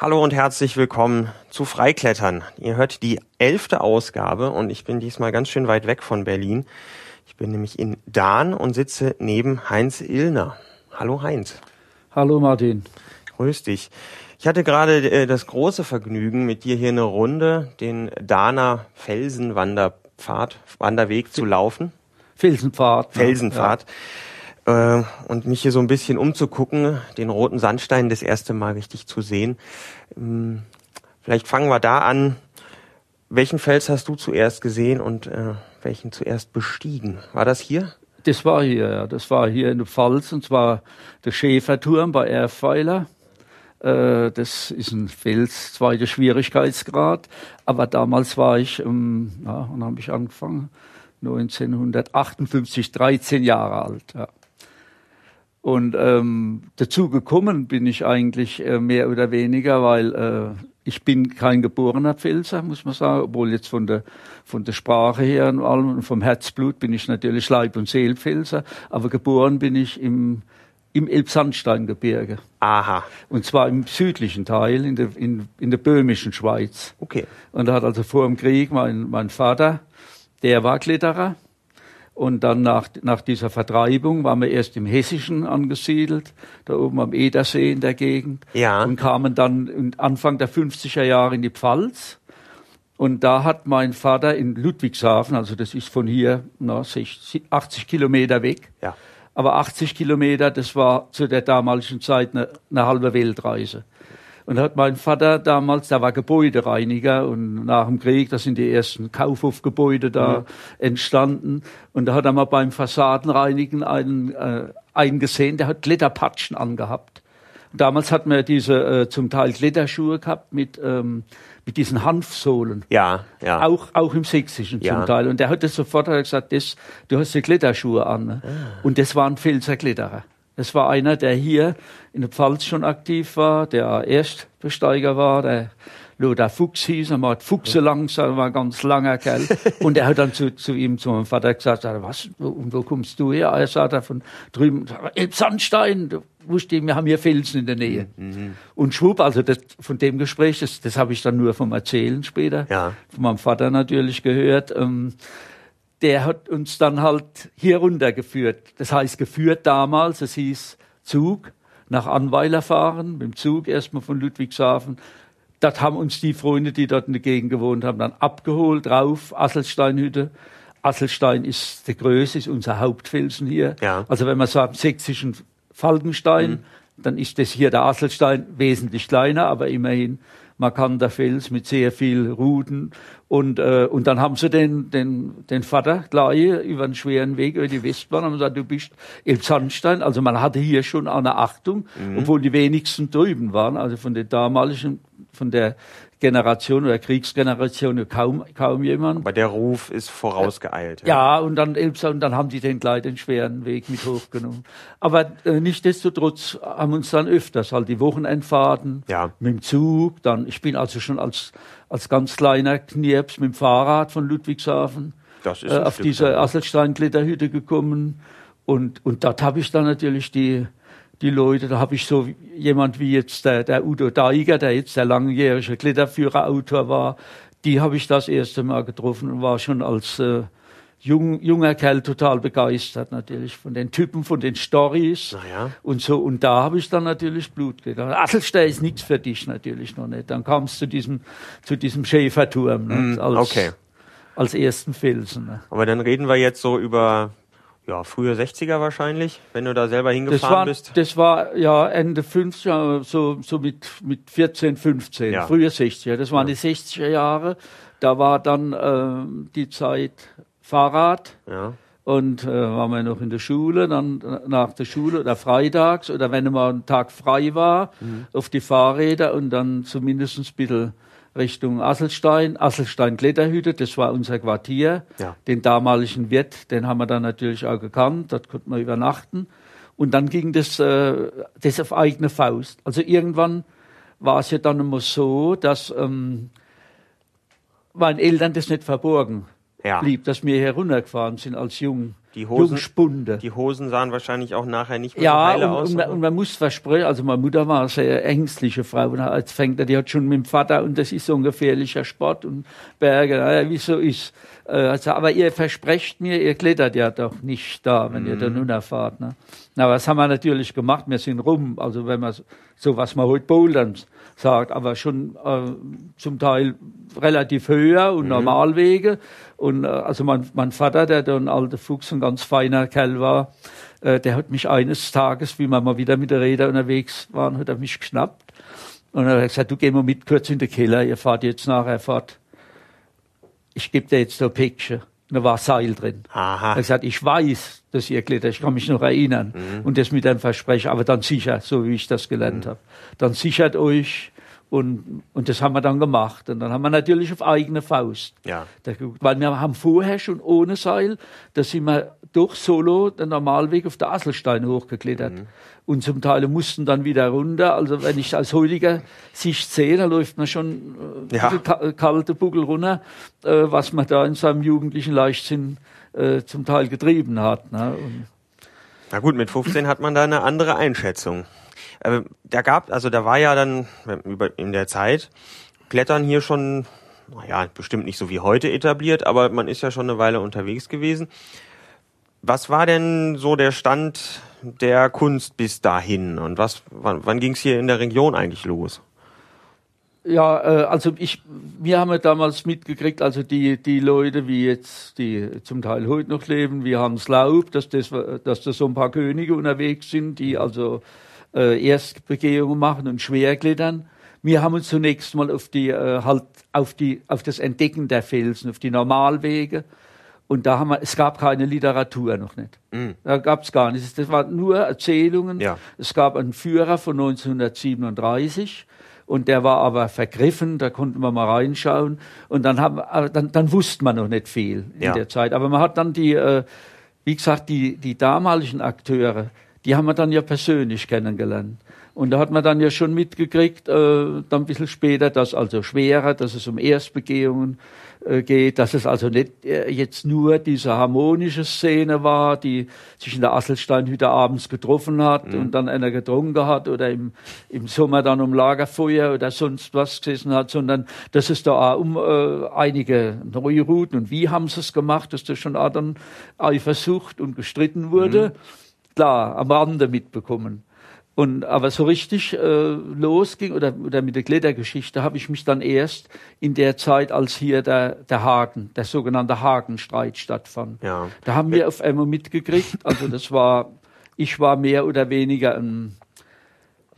Hallo und herzlich willkommen zu Freiklettern. Ihr hört die elfte Ausgabe und ich bin diesmal ganz schön weit weg von Berlin. Ich bin nämlich in Dahn und sitze neben Heinz Illner. Hallo Heinz. Hallo Martin. Grüß dich. Ich hatte gerade äh, das große Vergnügen, mit dir hier eine Runde den Dahner Felsenwanderpfad, Wanderweg zu laufen. Felsenpfad. Felsenpfad. Ja. Äh, und mich hier so ein bisschen umzugucken, den roten Sandstein das erste Mal richtig zu sehen. Ähm, vielleicht fangen wir da an. Welchen Fels hast du zuerst gesehen und äh, welchen zuerst bestiegen? War das hier? Das war hier, ja. Das war hier in der Pfalz und zwar der Schäferturm bei Erfweiler. Äh, das ist ein Fels, zweiter Schwierigkeitsgrad. Aber damals war ich, ähm, ja, wann habe ich angefangen? 1958, 13 Jahre alt. Ja. Und ähm, dazu gekommen bin ich eigentlich äh, mehr oder weniger, weil äh, ich bin kein geborener Pfälzer, muss man sagen, obwohl jetzt von der, von der Sprache her und allem und vom Herzblut bin ich natürlich Leib- und Seelpfälzer, aber geboren bin ich im im Elbsandsteingebirge. Aha. Und zwar im südlichen Teil, in der, in, in der böhmischen Schweiz. Okay. Und da hat also vor dem Krieg mein, mein Vater, der war Kletterer. Und dann nach, nach dieser Vertreibung waren wir erst im Hessischen angesiedelt, da oben am Edersee in der Gegend. Ja. Und kamen dann Anfang der 50er Jahre in die Pfalz. Und da hat mein Vater in Ludwigshafen, also das ist von hier na, 60, 80 Kilometer weg, ja aber 80 Kilometer, das war zu der damaligen Zeit eine, eine halbe Weltreise. Und da hat mein Vater damals, der war Gebäudereiniger und nach dem Krieg, da sind die ersten Kaufhofgebäude da mhm. entstanden. Und da hat er mal beim Fassadenreinigen einen äh, eingesehen, der hat Kletterpatschen angehabt. Und damals hatten wir diese äh, zum Teil Kletterschuhe gehabt mit ähm, mit diesen Hanfsohlen. Ja, ja. Auch, auch im Sächsischen ja. zum Teil. Und der hat das sofort hat gesagt, das, du hast die Kletterschuhe an. Ne? Ah. Und das war ein Pfälzer Kletterer. Das war einer, der hier in der Pfalz schon aktiv war, der Erstbesteiger war, der Lothar Fuchs hieß, er war Fuchse langsam, war ein ganz langer Kerl. Und er hat dann zu, zu ihm, zu meinem Vater gesagt, was, wo, wo kommst du her? Er sagt, von drüben, Elbsandstein, du wusste, wir haben hier Felsen in der Nähe. Mhm. Und schwupp, also das, von dem Gespräch, das, das habe ich dann nur vom Erzählen später, ja. von meinem Vater natürlich gehört, ähm, der hat uns dann halt hier runtergeführt. Das heißt, geführt damals, es hieß Zug, nach Anweiler fahren, mit dem Zug erstmal von Ludwigshafen. Das haben uns die Freunde, die dort in der Gegend gewohnt haben, dann abgeholt, rauf, Asselsteinhütte. Asselstein ist der größte, ist unser Hauptfelsen hier. Ja. Also wenn man sagt, sächsischen Falkenstein, mhm. dann ist das hier der Asselstein wesentlich kleiner, aber immerhin markanter Fels mit sehr viel Ruden. Und, äh, und dann haben sie den, den, den Vater gleich über einen schweren Weg über die Westbahn und gesagt, du bist Elbsandstein. Also man hatte hier schon eine Achtung, mhm. obwohl die wenigsten drüben waren. Also von den damaligen, von der Generation oder Kriegsgeneration kaum, kaum jemand. Aber der Ruf ist vorausgeeilt. Ja, ja und, dann, und dann haben die den gleich den schweren Weg mit hochgenommen. Aber äh, nichtsdestotrotz haben uns dann öfters halt die Wochenendfahrten ja. mit dem Zug. Dann, ich bin also schon als, als ganz kleiner Knirps mit dem Fahrrad von Ludwigshafen das ist äh, auf diese Asselstein-Kletterhütte gekommen. Und, und dort habe ich dann natürlich die die Leute, da habe ich so jemand wie jetzt der, der Udo Daiger, der jetzt der langjährige Kletterführerautor war, die habe ich das erste Mal getroffen und war schon als äh, jung, junger Kerl total begeistert natürlich von den Typen, von den Stories naja. und so. Und da habe ich dann natürlich Blut gegangen. Asselstein ist nichts für dich natürlich noch nicht. Dann kam es zu diesem, zu diesem Schäferturm ne, mm, als, okay. als ersten Felsen. Ne. Aber dann reden wir jetzt so über ja, frühe 60er wahrscheinlich, wenn du da selber hingefahren das war, bist. Das war ja Ende 50er, so, so mit, mit 14, 15, ja. frühe 60er. Das waren ja. die 60er Jahre. Da war dann äh, die Zeit Fahrrad. Ja. Und äh, waren wir noch in der Schule, dann nach der Schule oder freitags oder wenn mal ein Tag frei war, mhm. auf die Fahrräder und dann zumindest ein bisschen Richtung Asselstein, Asselstein Kletterhütte, das war unser Quartier. Ja. Den damaligen Wirt, den haben wir dann natürlich auch gekannt, dort konnten wir übernachten. Und dann ging das, äh, das auf eigene Faust. Also irgendwann war es ja dann immer so, dass ähm, meinen Eltern das nicht verborgen ja. blieb, dass wir heruntergefahren sind als Jung. Die Hosen, Jungspunde. Die Hosen sahen wahrscheinlich auch nachher nicht mehr ja, so heile und, aus. Ja, und, man muss versprechen, also meine Mutter war eine sehr ängstliche Frau und als fängt die hat schon mit dem Vater und das ist so ein gefährlicher Sport und Berge, naja, wie so ist. Äh, also, aber ihr versprecht mir, ihr klettert ja doch nicht da, wenn mm. ihr da nun erfahrt. Ne? Na, was haben wir natürlich gemacht? Wir sind rum, also wenn man so was man heute bouldern sagt, aber schon äh, zum Teil relativ höher und mhm. Normalwege. Und äh, also mein, mein Vater, der da ein alter Fuchs, ein ganz feiner Kerl war, äh, der hat mich eines Tages, wie wir mal wieder mit der Räder unterwegs waren, hat er mich geschnappt. Und er hat gesagt, du geh mal mit kurz in den Keller, ihr fahrt jetzt nachher fort. Ich gebe dir jetzt ein Päckchen. Da war Seil drin. Aha. Er hat gesagt, ich weiß, dass ihr klettert, ich kann mich noch erinnern. Mhm. Und das mit einem Versprechen, aber dann sicher, so wie ich das gelernt mhm. habe. Dann sichert euch, und, und das haben wir dann gemacht. Und dann haben wir natürlich auf eigene Faust. Ja. Da, weil wir haben vorher schon ohne Seil, da sind wir durch Solo den Normalweg auf der Asselstein hochgeklettert. Mhm. Und zum Teil mussten dann wieder runter. Also wenn ich als heutiger Sicht sehe, da läuft man schon äh, ja. kalte Buckel runter, äh, was man da in seinem jugendlichen Leichtsinn äh, zum Teil getrieben hat. Ne? Na gut, mit 15 hat man da eine andere Einschätzung. Äh, da gab, also da war ja dann in der Zeit Klettern hier schon, naja, bestimmt nicht so wie heute etabliert, aber man ist ja schon eine Weile unterwegs gewesen. Was war denn so der Stand der Kunst bis dahin und was, wann, wann ging es hier in der Region eigentlich los? Ja, äh, also ich, wir haben ja damals mitgekriegt, also die, die Leute, wie jetzt, die zum Teil heute noch leben, wie Hans Laub, dass das, dass da so ein paar Könige unterwegs sind, die also äh, Erstbegehungen machen und Schwerklettern. Wir haben uns zunächst mal auf die, äh, halt auf die, auf das Entdecken der Felsen, auf die Normalwege. Und da haben wir, es gab keine Literatur noch nicht. Mm. Da gab es gar nichts. Das waren nur Erzählungen. Ja. Es gab einen Führer von 1937 und der war aber vergriffen, da konnten wir mal reinschauen und dann haben, äh, dann, dann wusste man noch nicht viel in ja. der Zeit. Aber man hat dann die, äh, wie gesagt, die, die damaligen Akteure, die haben wir dann ja persönlich kennengelernt. Und da hat man dann ja schon mitgekriegt, äh, dann ein bisschen später, dass also schwerer, dass es um Erstbegehungen äh, geht, dass es also nicht äh, jetzt nur diese harmonische Szene war, die sich in der Asselsteinhütte abends getroffen hat mhm. und dann einer getrunken hat oder im, im Sommer dann um Lagerfeuer oder sonst was gesessen hat, sondern dass es da auch um äh, einige neue Routen und wie haben sie es gemacht, dass das schon auch dann Eifersucht und gestritten wurde. Mhm klar am Rande mitbekommen. Und aber so richtig äh, losging oder, oder mit der Klettergeschichte habe ich mich dann erst in der Zeit, als hier der, der Haken, der sogenannte Hakenstreit stattfand. Ja. Da haben wir auf einmal mitgekriegt. Also das war, ich war mehr oder weniger ein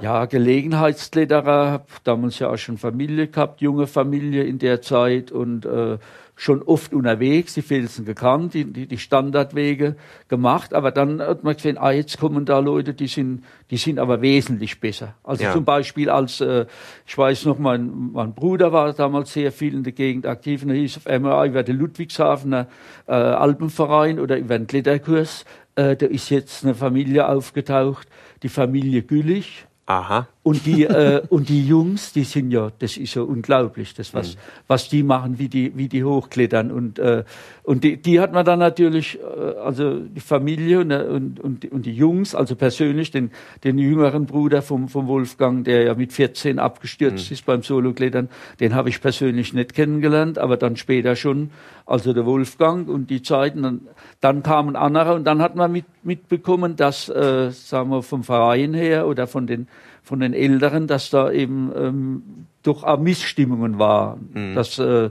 ja, Gelegenheitskletterer, habe damals ja auch schon Familie gehabt, junge Familie in der Zeit und äh, schon oft unterwegs, die Felsen gekannt, die, die, die Standardwege gemacht, aber dann hat man gesehen, ah, jetzt kommen da Leute, die sind, die sind aber wesentlich besser. Also ja. zum Beispiel als, äh, ich weiß noch, mein, mein Bruder war damals sehr viel in der Gegend aktiv und er hieß auf einmal über den Ludwigshafener äh, Alpenverein oder über einen Kletterkurs, äh, da ist jetzt eine Familie aufgetaucht, die Familie Güllich, Aha. Und die, äh, und die Jungs, die sind ja, das ist ja unglaublich, das was, mhm. was die machen, wie die, wie die hochklettern. Und, äh, und die, die hat man dann natürlich, äh, also die Familie und, und, und, und die Jungs, also persönlich den, den jüngeren Bruder vom, vom Wolfgang, der ja mit 14 abgestürzt mhm. ist beim Soloklettern, den habe ich persönlich nicht kennengelernt, aber dann später schon, also der Wolfgang und die Zeiten. Dann, dann kamen andere und dann hat man mit, mitbekommen, dass, äh, sagen wir, vom Verein her oder von den von den Älteren, dass da eben ähm, doch auch Missstimmungen waren, mhm. dass äh,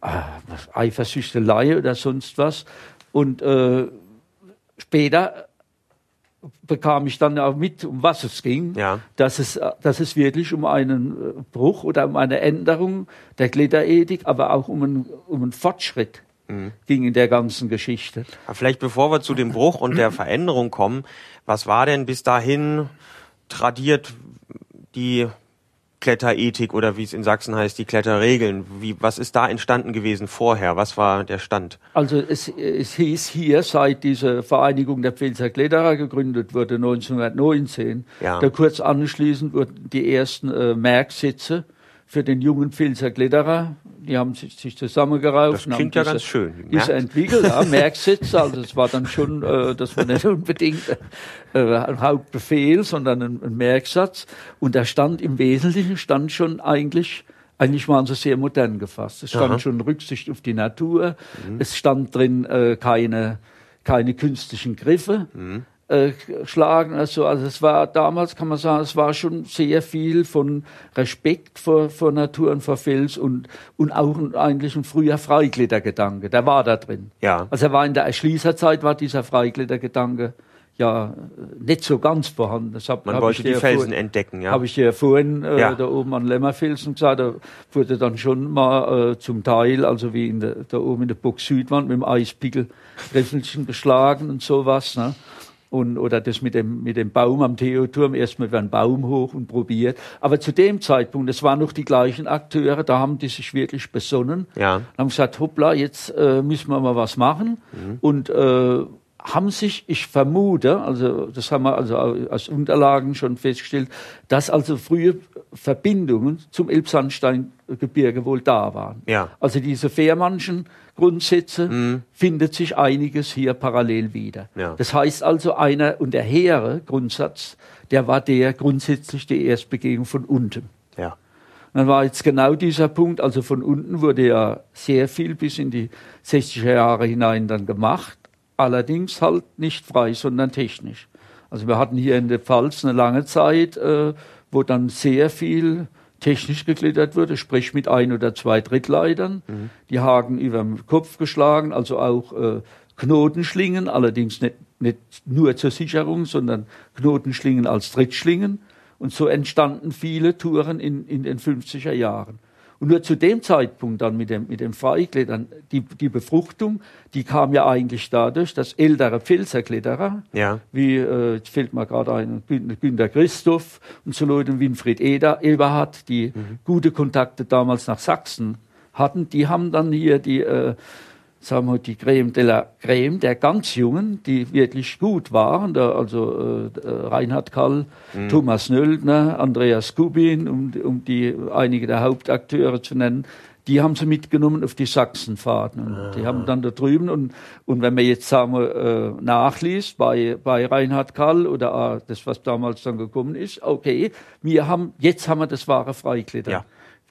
ah, Eifersüchtelei oder sonst was. Und äh, später bekam ich dann auch mit, um was es ging, ja. dass, es, dass es wirklich um einen äh, Bruch oder um eine Änderung der Kletterethik, aber auch um einen, um einen Fortschritt mhm. ging in der ganzen Geschichte. Aber vielleicht bevor wir zu dem Bruch und der Veränderung kommen, was war denn bis dahin tradiert die Kletterethik oder wie es in Sachsen heißt, die Kletterregeln. Wie, was ist da entstanden gewesen vorher? Was war der Stand? Also es, es hieß hier, seit diese Vereinigung der Pfälzer Kletterer gegründet wurde, 1919, ja. da kurz anschließend wurden die ersten äh, Merksitze für den jungen Pfälzer Kletterer. Die haben sich, sich zusammengerauft. Das klingt ja diese, ganz schön. Diese entwickelt, ja, Merksitz. Also es war dann schon, äh, das war nicht unbedingt äh, ein Hauptbefehl, sondern ein, ein Merksatz. Und da stand im Wesentlichen stand schon eigentlich eigentlich waren sie sehr modern gefasst. Es stand Aha. schon Rücksicht auf die Natur. Mhm. Es stand drin äh, keine, keine künstlichen Griffe. Mhm. Äh, schlagen. Also, also es war damals, kann man sagen, es war schon sehr viel von Respekt vor, vor Natur und vor Fels und, und auch eigentlich ein früher Freiklettergedanke. Der war da drin. Ja. Also er war in der Erschließerzeit war dieser Freiklettergedanke ja nicht so ganz vorhanden. Das hab, Man hab wollte die Felsen vorhin, entdecken, ja. Habe ich ja vorhin äh, ja. da oben an Lämmerfelsen gesagt, da wurde dann schon mal äh, zum Teil, also wie in der, da oben in der Burg Südwand mit dem Eispickel Riffelchen geschlagen und sowas. Ne? Und, oder das mit dem, mit dem Baum am Theoturm, erstmal über einen Baum hoch und probiert. Aber zu dem Zeitpunkt, es waren noch die gleichen Akteure, da haben die sich wirklich besonnen. Ja. haben gesagt, hoppla, jetzt äh, müssen wir mal was machen. Mhm. Und äh, haben sich, ich vermute, also das haben wir also aus Unterlagen schon festgestellt, dass also frühe Verbindungen zum Elbsandsteingebirge wohl da waren. Ja. Also diese Fährmannschen Grundsätze mhm. findet sich einiges hier parallel wieder. Ja. Das heißt also einer und der hehre Grundsatz, der war der grundsätzlich die Erstbegegnung von unten. Ja. dann war jetzt genau dieser Punkt, also von unten wurde ja sehr viel bis in die 60er Jahre hinein dann gemacht allerdings halt nicht frei, sondern technisch. Also wir hatten hier in der Pfalz eine lange Zeit, äh, wo dann sehr viel technisch geklettert wurde, sprich mit ein oder zwei Drittleitern, mhm. die Haken über den Kopf geschlagen, also auch äh, Knotenschlingen, allerdings nicht, nicht nur zur Sicherung, sondern Knotenschlingen als Drittschlingen. Und so entstanden viele Touren in, in den 50er Jahren. Und nur zu dem Zeitpunkt dann mit dem, mit dem Freiklettern, die, die Befruchtung, die kam ja eigentlich dadurch, dass ältere Pfälzerkletterer, ja. wie, äh, fällt mir gerade ein, Günter Christoph und so Leute Winfried Eder, Eberhard, die mhm. gute Kontakte damals nach Sachsen hatten, die haben dann hier die, äh, sagen wir, die Creme de la Creme der ganz Jungen, die wirklich gut waren, da, also äh, Reinhard Kall, mhm. Thomas Nöldner, Andreas Kubin, um, um die einige der Hauptakteure zu nennen, die haben sie mitgenommen auf die Sachsenfahrten. Und ah. Die haben dann da drüben und, und wenn man jetzt sagen wir, äh, nachliest bei, bei Reinhard Kall oder äh, das, was damals dann gekommen ist, okay, wir haben, jetzt haben wir das wahre Freiklettern. Ja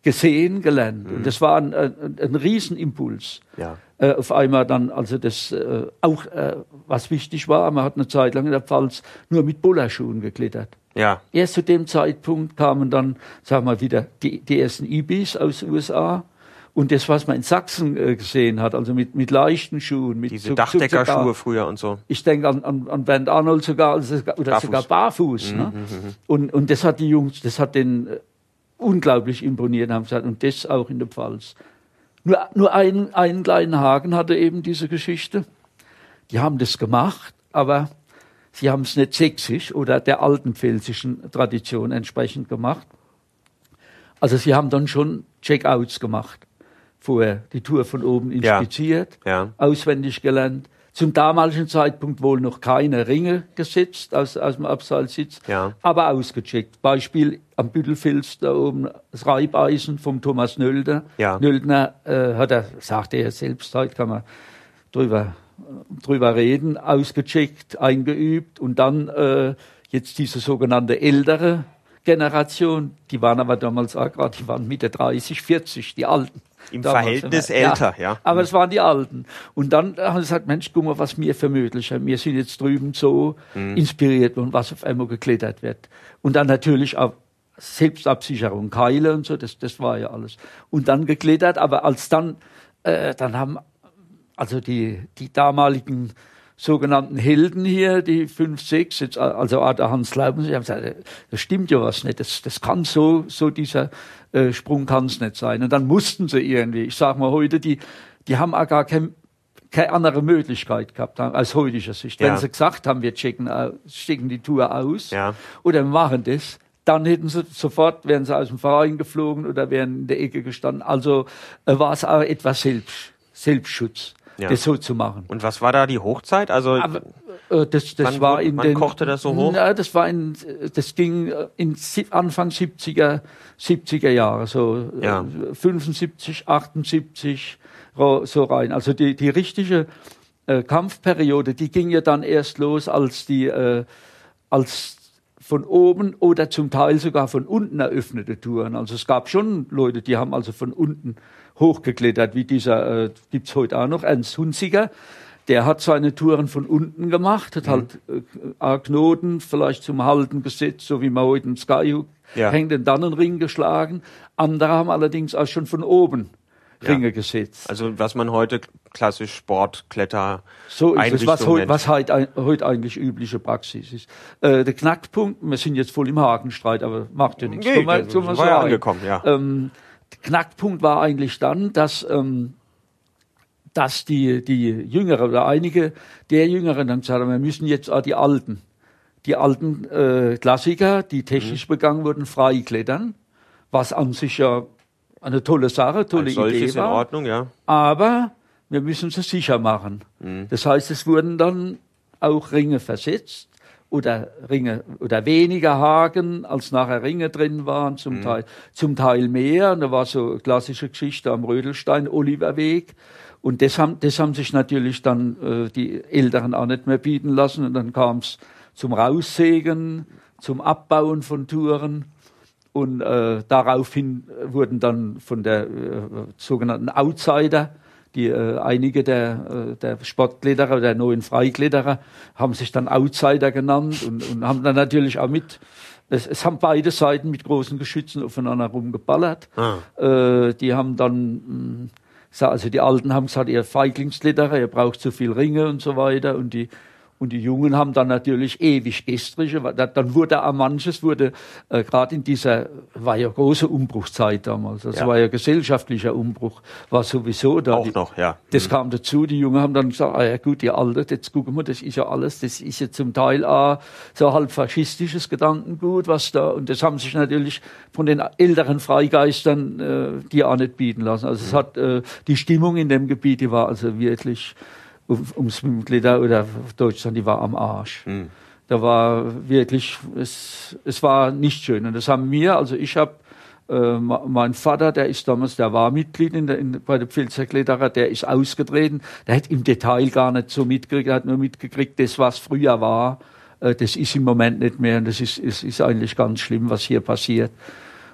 gesehen, gelernt. Mhm. Und das war ein, ein, ein Riesenimpuls. Ja. Äh, auf einmal dann, also das äh, auch, äh, was wichtig war, man hat eine Zeit lang in der Pfalz nur mit Bullerschuhen geklettert. Ja. Erst zu dem Zeitpunkt kamen dann, sagen wir wieder, die, die ersten Ibis aus den USA. Und das, was man in Sachsen äh, gesehen hat, also mit, mit leichten Schuhen, mit diese Dachdeckerschuhe früher und so. Ich denke an, an, an Bernd Arnold sogar, also, oder barfuß. sogar barfuß. Mhm, ne? Mhm, mhm. Und, und das hat die Jungs, das hat den äh, unglaublich imponiert, haben gesagt, und das auch in der Pfalz. Nur, nur einen, einen kleinen Haken hatte eben diese Geschichte. Die haben das gemacht, aber sie haben es nicht sächsisch oder der alten pfälzischen Tradition entsprechend gemacht. Also sie haben dann schon Checkouts gemacht. Vorher die Tour von oben inspiziert, ja. Ja. auswendig gelernt, zum damaligen Zeitpunkt wohl noch keine Ringe gesetzt aus, aus dem Abseilsitz, ja. aber ausgecheckt. Beispiel am Büttelfels da oben das Reibeisen vom Thomas Nölder. Ja. Nöldner äh, hat er, sagte er selbst, heute kann man drüber, drüber reden, ausgecheckt, eingeübt und dann äh, jetzt diese sogenannte ältere Generation, die waren aber damals auch gerade, die waren Mitte 30, 40, die Alten. Im damals, Verhältnis ja. älter, ja. Aber es waren die Alten. Und dann haben sie gesagt, Mensch, guck mal, was mir für möglich ist. Wir sind jetzt drüben so mhm. inspiriert und was auf einmal geklettert wird. Und dann natürlich auch Selbstabsicherung, Keile und so, das, das war ja alles. Und dann geklettert, aber als dann, äh, dann haben also die, die damaligen sogenannten Helden hier, die fünf, sechs, jetzt, also der Hans Lauben, sie haben gesagt, das stimmt ja was nicht, das, das kann so, so dieser äh, Sprung kann es nicht sein. Und dann mussten sie irgendwie, ich sag mal heute, die, die haben auch gar kein, keine andere Möglichkeit gehabt als heutischer Sicht. Ja. Wenn sie gesagt haben, wir checken, checken die Tour aus ja. oder machen das, dann hätten sie sofort, wären sie aus dem Verein geflogen oder wären in der Ecke gestanden. Also äh, war es auch etwas Selbst, Selbstschutz. Ja. das so zu machen. Und was war da die Hochzeit? Also Aber, äh, das, das wann, war in wann den, kochte das so hoch? Ja, das war in, das ging äh, in Anfang 70er, 70er Jahre, so ja. 75, 78 so rein. Also die, die richtige äh, Kampfperiode, die ging ja dann erst los, als die, äh, als von oben oder zum Teil sogar von unten eröffnete Touren. Also es gab schon Leute, die haben also von unten hochgeklettert, wie dieser, äh, gibt's heute auch noch, Ernst Hunziger. Der hat seine Touren von unten gemacht, hat mhm. halt äh, Knoten vielleicht zum Halten gesetzt, so wie man heute im Skyhook ja. hängt, den Dannenring geschlagen. Andere haben allerdings auch schon von oben Ringe ja. gesetzt. Also was man heute klassisch Sportkletter so ist es, was, heute, was heute, heute eigentlich übliche Praxis ist. Äh, der Knackpunkt, wir sind jetzt voll im Hakenstreit, aber macht ja nichts. Nee, Komm mal, so war ja angekommen, ja. Ähm, Knackpunkt war eigentlich dann, dass ähm, dass die, die Jüngeren oder einige der Jüngeren dann gesagt haben, wir müssen jetzt auch die Alten, die alten äh, Klassiker, die technisch mhm. begangen wurden, freiklettern, was an sich ja eine tolle Sache, tolle Als Idee war. in Ordnung, ja. Aber wir müssen es sicher machen. Mhm. Das heißt, es wurden dann auch Ringe versetzt oder Ringe oder weniger Haken, als nachher Ringe drin waren, zum mhm. Teil, zum Teil mehr. Und da war so klassische Geschichte am Rödelstein, Oliverweg. Und das haben, das haben sich natürlich dann äh, die Älteren auch nicht mehr bieten lassen. Und dann kam es zum Raussägen, zum Abbauen von Touren. Und äh, daraufhin wurden dann von der äh, sogenannten Outsider, die äh, einige der, äh, der Sportkletterer, der neuen Freikletterer, haben sich dann Outsider genannt und, und haben dann natürlich auch mit es, es haben beide Seiten mit großen Geschützen aufeinander rumgeballert. Ah. Äh, die haben dann, mh, hm, also die Alten haben gesagt, ihr Feiglingskletterer, ihr braucht zu viel Ringe und so weiter. Und die und die Jungen haben dann natürlich ewig gestrige. Dann wurde auch manches, wurde äh, gerade in dieser, war ja große Umbruchszeit damals. Das ja. war ja gesellschaftlicher Umbruch, war sowieso da. Auch die, noch, ja. Das mhm. kam dazu. Die Jungen haben dann gesagt, ah ja gut, die Alte, jetzt gucken wir, das ist ja alles, das ist ja zum Teil auch so halb faschistisches Gedankengut, was da, und das haben sich natürlich von den älteren Freigeistern äh, die auch nicht bieten lassen. Also mhm. es hat, äh, die Stimmung in dem Gebiet, die war also wirklich, ums Mitglieder oder Deutschland, die war am Arsch. Mhm. Da war wirklich, es, es war nicht schön. Und das haben wir, also ich habe äh, mein Vater, der ist damals, der war Mitglied in der, in, bei der Pfälzer Kletterer, der ist ausgetreten. Der hat im Detail gar nicht so mitgekriegt, er hat nur mitgekriegt, das, was früher war, äh, das ist im Moment nicht mehr. Und das ist, es ist eigentlich ganz schlimm, was hier passiert.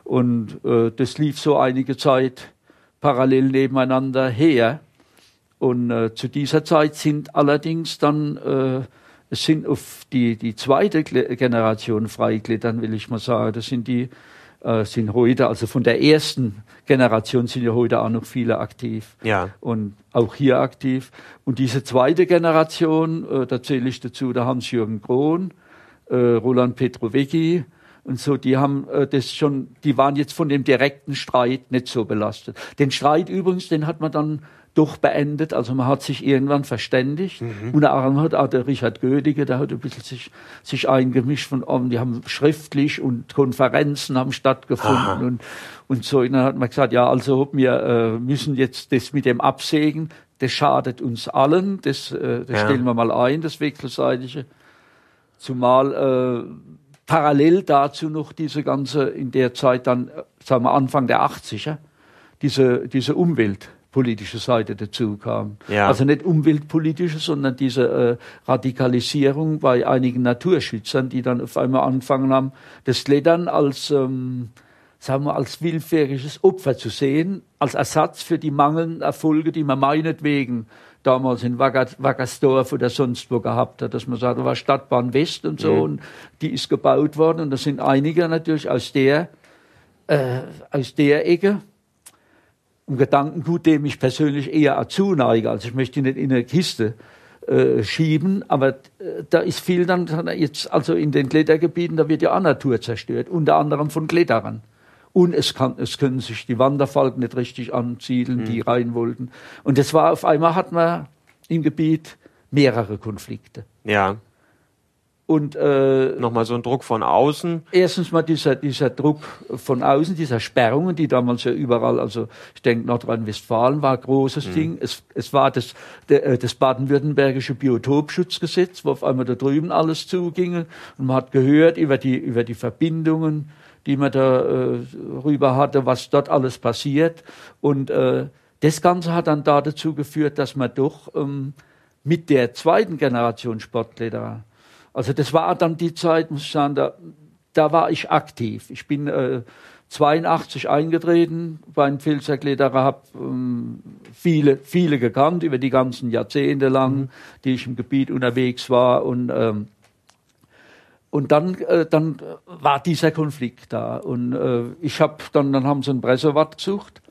Und äh, das lief so einige Zeit parallel nebeneinander her. Und äh, zu dieser Zeit sind allerdings dann, äh, es sind auf die, die zweite Generation Freiklettern, will ich mal sagen, das sind die, äh, sind heute, also von der ersten Generation sind ja heute auch noch viele aktiv. Ja. Und auch hier aktiv. Und diese zweite Generation, äh, da zähle ich dazu, da Hans-Jürgen Krohn, äh, Roland Petrovecki, und so, die haben äh, das schon, die waren jetzt von dem direkten Streit nicht so belastet. Den Streit übrigens, den hat man dann doch beendet. Also man hat sich irgendwann verständigt. Mhm. Unter anderem hat auch der Richard Gödige, der hat ein bisschen sich, sich eingemischt von oben. Die haben schriftlich und Konferenzen haben stattgefunden und, und so. Und dann hat man gesagt, ja, also wir äh, müssen jetzt das mit dem absägen. Das schadet uns allen. Das, äh, das ja. stellen wir mal ein, das Wechselseitige. Zumal äh, parallel dazu noch diese ganze, in der Zeit dann, äh, sagen wir Anfang der 80er, diese, diese Umwelt politische Seite dazu kam. Ja. Also nicht umweltpolitische, sondern diese äh, Radikalisierung bei einigen Naturschützern, die dann auf einmal angefangen haben, das Klettern als, ähm, sagen wir, als willfähriges Opfer zu sehen, als Ersatz für die mangelnden Erfolge, die man meinetwegen damals in Wackersdorf oder sonst wo gehabt hat, dass man sagt, da war Stadtbahn West und so, mhm. und die ist gebaut worden, und da sind einige natürlich aus der, äh, aus der Ecke, ein Gedankengut, dem ich persönlich eher zuneige. Also ich möchte ihn nicht in eine Kiste äh, schieben, aber äh, da ist viel dann jetzt, also in den Klettergebieten, da wird ja auch Natur zerstört, unter anderem von Kletterern. Und es, kann, es können sich die Wanderfalken nicht richtig ansiedeln, mhm. die rein wollten. Und das war auf einmal hat man im Gebiet mehrere Konflikte. Ja. Und äh, nochmal so ein Druck von außen. Erstens mal dieser, dieser Druck von außen, dieser Sperrungen, die damals ja überall, also ich denke Nordrhein-Westfalen war ein großes mhm. Ding. Es, es war das, äh, das baden-württembergische Biotopschutzgesetz, wo auf einmal da drüben alles zuging. Und man hat gehört über die, über die Verbindungen, die man da äh, rüber hatte, was dort alles passiert. Und äh, das Ganze hat dann da dazu geführt, dass man doch ähm, mit der zweiten Generation Sportlehrer also das war dann die Zeit, muss ich sagen, da, da war ich aktiv. Ich bin äh, 82 eingetreten bei den Filzerkletterer, habe ähm, viele, viele gekannt über die ganzen Jahrzehnte lang, mhm. die ich im Gebiet unterwegs war und ähm, und dann, äh, dann war dieser Konflikt da. Und äh, ich habe dann, dann haben sie einen Pressewart gesucht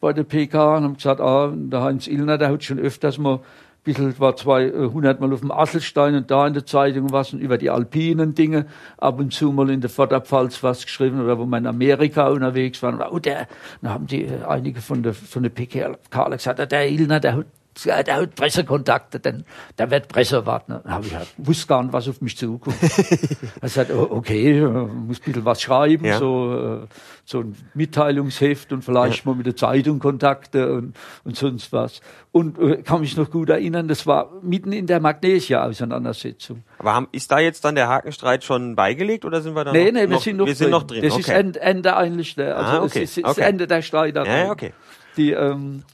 bei der PK und haben gesagt, ah, der Heinz Illner, der hat schon öfters mal bisschen war 200 Mal auf dem Asselstein und da in der Zeitung was und über die alpinen Dinge, ab und zu mal in der Vorderpfalz was geschrieben oder wo man in Amerika unterwegs war. Oh, der, da haben die äh, einige von der, von der PKL gesagt, der Ilner, der hat der hat Pressekontakte, denn der wird Pressewartner. Dann habe ich halt, wusste gar nicht, was auf mich zukommt. er oh, okay, muss ein bisschen was schreiben, ja. so, äh, so ein Mitteilungsheft und vielleicht ja. mal mit der Zeitung Kontakte und, und sonst was. Und äh, kann mich noch gut erinnern, das war mitten in der Magnesia-Auseinandersetzung. Aber haben, ist da jetzt dann der Hakenstreit schon beigelegt oder sind wir da nee, noch? Nee, wir sind noch, wir drin. Sind noch drin. Das okay. ist Ende, Ende eigentlich, der, also ah, okay. es ist, okay. Ende der Streit. Ja, okay. Die, ähm,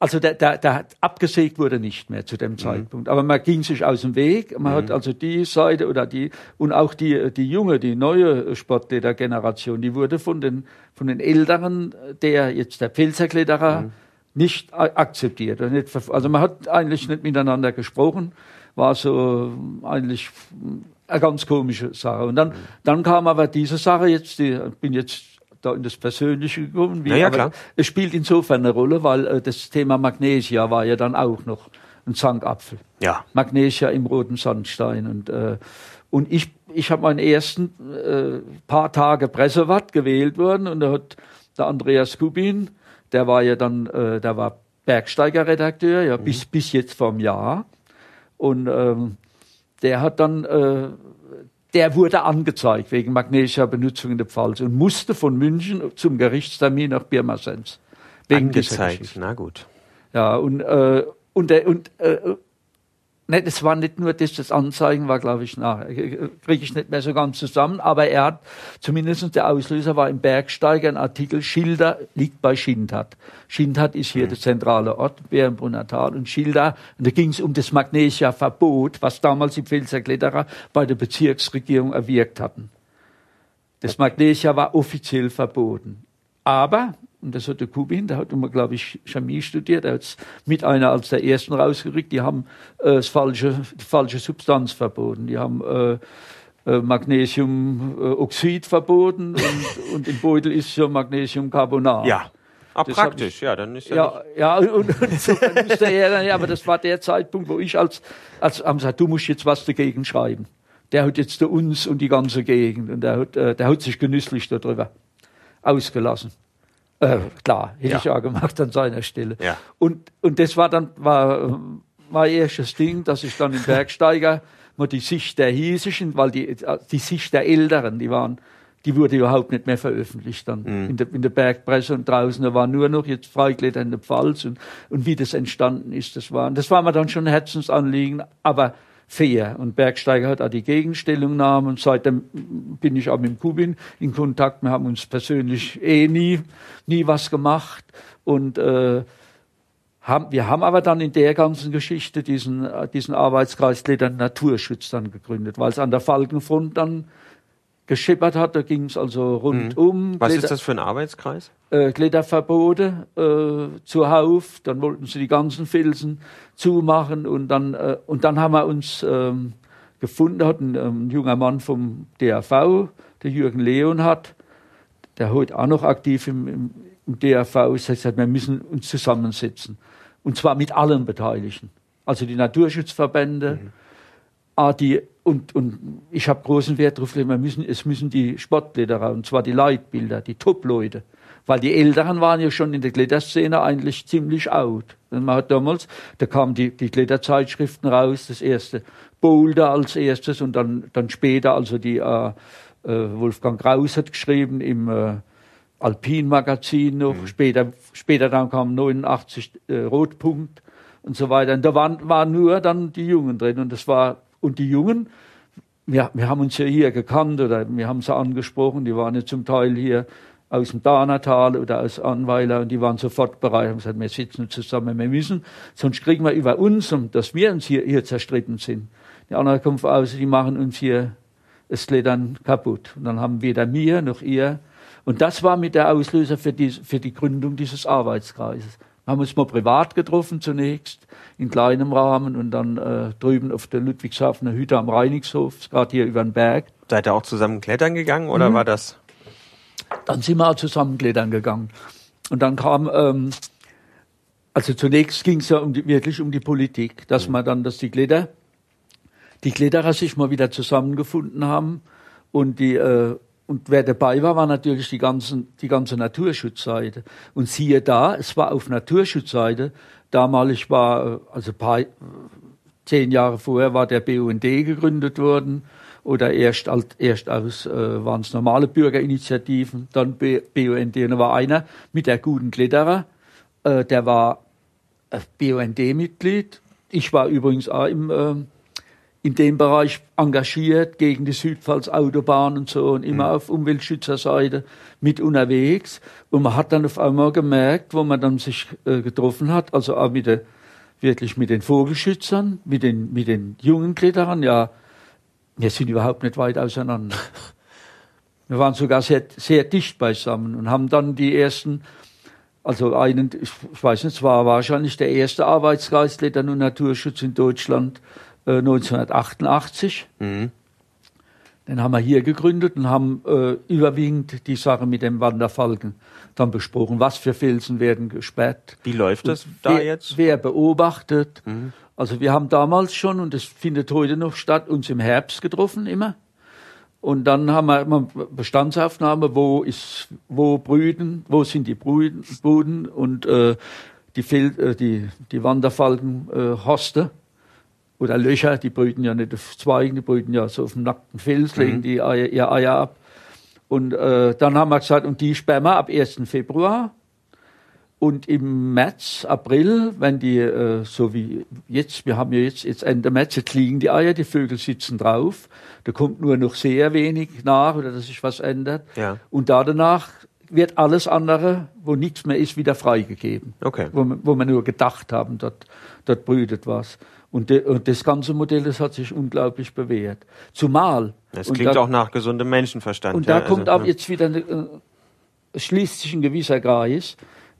also der, der, der abgesägt wurde nicht mehr zu dem mhm. Zeitpunkt. Aber man ging sich aus dem Weg. Man mhm. hat also die Seite oder die und auch die die junge, die neue Sportledergeneration, die wurde von den von den Älteren, der jetzt der Pfälzerkletterer, mhm. nicht akzeptiert. Also man hat eigentlich nicht miteinander gesprochen. War so eigentlich eine ganz komische Sache. Und dann, mhm. dann kam aber diese Sache jetzt, die bin jetzt da in das Persönliche gekommen. Wie, ja, ja, klar. Es spielt insofern eine Rolle, weil äh, das Thema Magnesia war ja dann auch noch ein Zankapfel. Ja. Magnesia im roten Sandstein. Und, äh, und ich, ich habe meinen ersten äh, paar Tage Pressewatt gewählt worden und da hat der Andreas Kubin, der war ja dann, äh, der war Bergsteigerredakteur, ja, mhm. bis, bis jetzt vom Jahr. Und ähm, der hat dann äh, der wurde angezeigt wegen Magnesia-Benutzung in der Pfalz und musste von München zum Gerichtstermin nach Pirmasens. Wegen angezeigt, na gut. Ja, und, äh, und, der, und äh, Ne, das war nicht nur das, das Anzeigen war, glaube ich, nach, kriege ich nicht mehr so ganz zusammen, aber er hat, zumindest der Auslöser war im Bergsteiger ein Artikel, Schilder liegt bei Schindhat. Schindhat ist hier mhm. der zentrale Ort, Bärenbrunner Tal, und Schilder, und da ging es um das Magnesia-Verbot, was damals die Pfälzer Kletterer bei der Bezirksregierung erwirkt hatten. Das Magnesia war offiziell verboten. Aber und das hat der Kubin, der hat immer, glaube ich, Chemie studiert, er hat es mit einer als der ersten rausgerückt, die haben äh, das falsche, die falsche Substanz verboten. Die haben äh, äh, Magnesiumoxid verboten und, und im Beutel ist ja Magnesiumcarbonat. Ja. Ah, das praktisch, ich, ja, dann ist ja. Ja, ja und, und, und so, dann musste er dann, ja, aber das war der Zeitpunkt, wo ich als, als haben gesagt, du musst jetzt was dagegen schreiben. Der hat jetzt uns und die ganze Gegend und der hat, äh, der hat sich genüsslich darüber ausgelassen. Äh, klar, hätte ja. ich auch gemacht an seiner Stelle. Ja. Und, und das war dann, war mein erstes Ding, dass ich dann im Bergsteiger mal die Sicht der Hiesischen, weil die, die Sicht der Älteren, die waren, die wurde überhaupt nicht mehr veröffentlicht dann mhm. in, der, in der Bergpresse und draußen, da war nur noch jetzt Freikletter in der Pfalz und, und wie das entstanden ist, das war, das war mir dann schon ein Herzensanliegen, aber fair. Und Bergsteiger hat auch die Gegenstellungnahme und seitdem bin ich auch mit Kubin in Kontakt. Wir haben uns persönlich eh nie, nie was gemacht und äh, haben, wir haben aber dann in der ganzen Geschichte diesen, diesen Arbeitskreis Klettern Naturschutz dann gegründet, weil es an der Falkenfront dann geschippert hat. Da ging es also rundum. Mhm. Was Kletter, ist das für ein Arbeitskreis? Äh, Kletterverbote äh, zuhauf. Dann wollten sie die ganzen Felsen zumachen und dann äh, und dann haben wir uns ähm, gefunden. Hat ein, ähm, ein, junger Mann vom DRV, der Jürgen Leonhardt, der heute auch noch aktiv im, im, im DRV ist, hat gesagt, wir müssen uns zusammensetzen und zwar mit allen Beteiligten, also die Naturschutzverbände. Mhm Ah, die, und, und ich habe großen Wert darauf gelegt, müssen, es müssen die Sportbilder, und zwar die Leitbilder, die Top-Leute, Weil die Älteren waren ja schon in der Kletterszene eigentlich ziemlich out. Und man hat damals, da kamen die, die Kletterzeitschriften raus, das erste Boulder als erstes und dann, dann später, also die äh, äh, Wolfgang Kraus hat geschrieben im äh, Alpin-Magazin noch, mhm. später, später dann kam 89 äh, Rotpunkt und so weiter. Und da waren, waren nur dann die Jungen drin und das war, und die Jungen, wir, wir haben uns ja hier gekannt oder wir haben sie angesprochen, die waren ja zum Teil hier aus dem Danatal oder aus Anweiler und die waren sofort bereit und gesagt, wir sitzen zusammen, wir müssen, sonst kriegen wir über uns, dass wir uns hier, hier zerstritten sind. Die anderen kommen aus, die machen uns hier das Klettern kaputt. Und dann haben weder mir noch ihr. Und das war mit der Auslöser für die, für die Gründung dieses Arbeitskreises. Wir haben uns mal privat getroffen zunächst, in kleinem Rahmen und dann äh, drüben auf der Ludwigshafener Hütte am Reinigshof, gerade hier über den Berg. Seid ihr auch zusammen klettern gegangen oder mhm. war das? Dann sind wir auch zusammen klettern gegangen. Und dann kam, ähm, also zunächst ging es ja um die, wirklich um die Politik, dass mhm. man dann, dass die Kletter die Kletterer sich mal wieder zusammengefunden haben und die äh, und wer dabei war, war natürlich die, ganzen, die ganze Naturschutzseite. Und siehe da, es war auf Naturschutzseite. Damalig war, also paar, zehn Jahre vorher war der BUND gegründet worden. Oder erst, erst aus äh, waren es normale Bürgerinitiativen, dann BUND. Und da war einer mit der guten Kletterer, äh, der war äh, BUND-Mitglied. Ich war übrigens auch im äh, in dem Bereich engagiert gegen die Südpfalz-Autobahn und so und immer mhm. auf Umweltschützerseite mit unterwegs. Und man hat dann auf einmal gemerkt, wo man dann sich äh, getroffen hat, also auch mit der, wirklich mit den Vogelschützern, mit den, mit den jungen Kletterern, ja, wir sind überhaupt nicht weit auseinander. Wir waren sogar sehr, sehr dicht beisammen und haben dann die ersten, also einen, ich weiß nicht, es war wahrscheinlich der erste Arbeitskreis Klettern und Naturschutz in Deutschland, 1988. Äh, mhm. Den haben wir hier gegründet und haben äh, überwiegend die Sache mit dem Wanderfalken dann besprochen. Was für Felsen werden gesperrt? Wie läuft das da wer, jetzt? Wer beobachtet? Mhm. Also wir haben damals schon, und das findet heute noch statt, uns im Herbst getroffen immer. Und dann haben wir immer Bestandsaufnahme, wo ist, wo brüten, wo sind die Brüden, Buden und äh, die, Fel äh, die, die Wanderfalken äh, Hoste oder Löcher, die brüten ja nicht auf Zweigen, die brüten ja so auf dem nackten Fels, legen mhm. die Eier, ihr Eier ab. Und äh, dann haben wir gesagt, und die sperren wir ab 1. Februar. Und im März, April, wenn die, äh, so wie jetzt, wir haben ja jetzt, jetzt Ende März, jetzt liegen die Eier, die Vögel sitzen drauf. Da kommt nur noch sehr wenig nach oder dass sich was ändert. Ja. Und da danach wird alles andere, wo nichts mehr ist, wieder freigegeben. Okay. Wo, wo wir nur gedacht haben, dort, dort brütet was. Und, de, und, das ganze Modell, das hat sich unglaublich bewährt. Zumal. Das klingt da, auch nach gesundem Menschenverstand. Und ja, da kommt also, auch jetzt wieder, äh, schließt sich ein gewisser Kreis.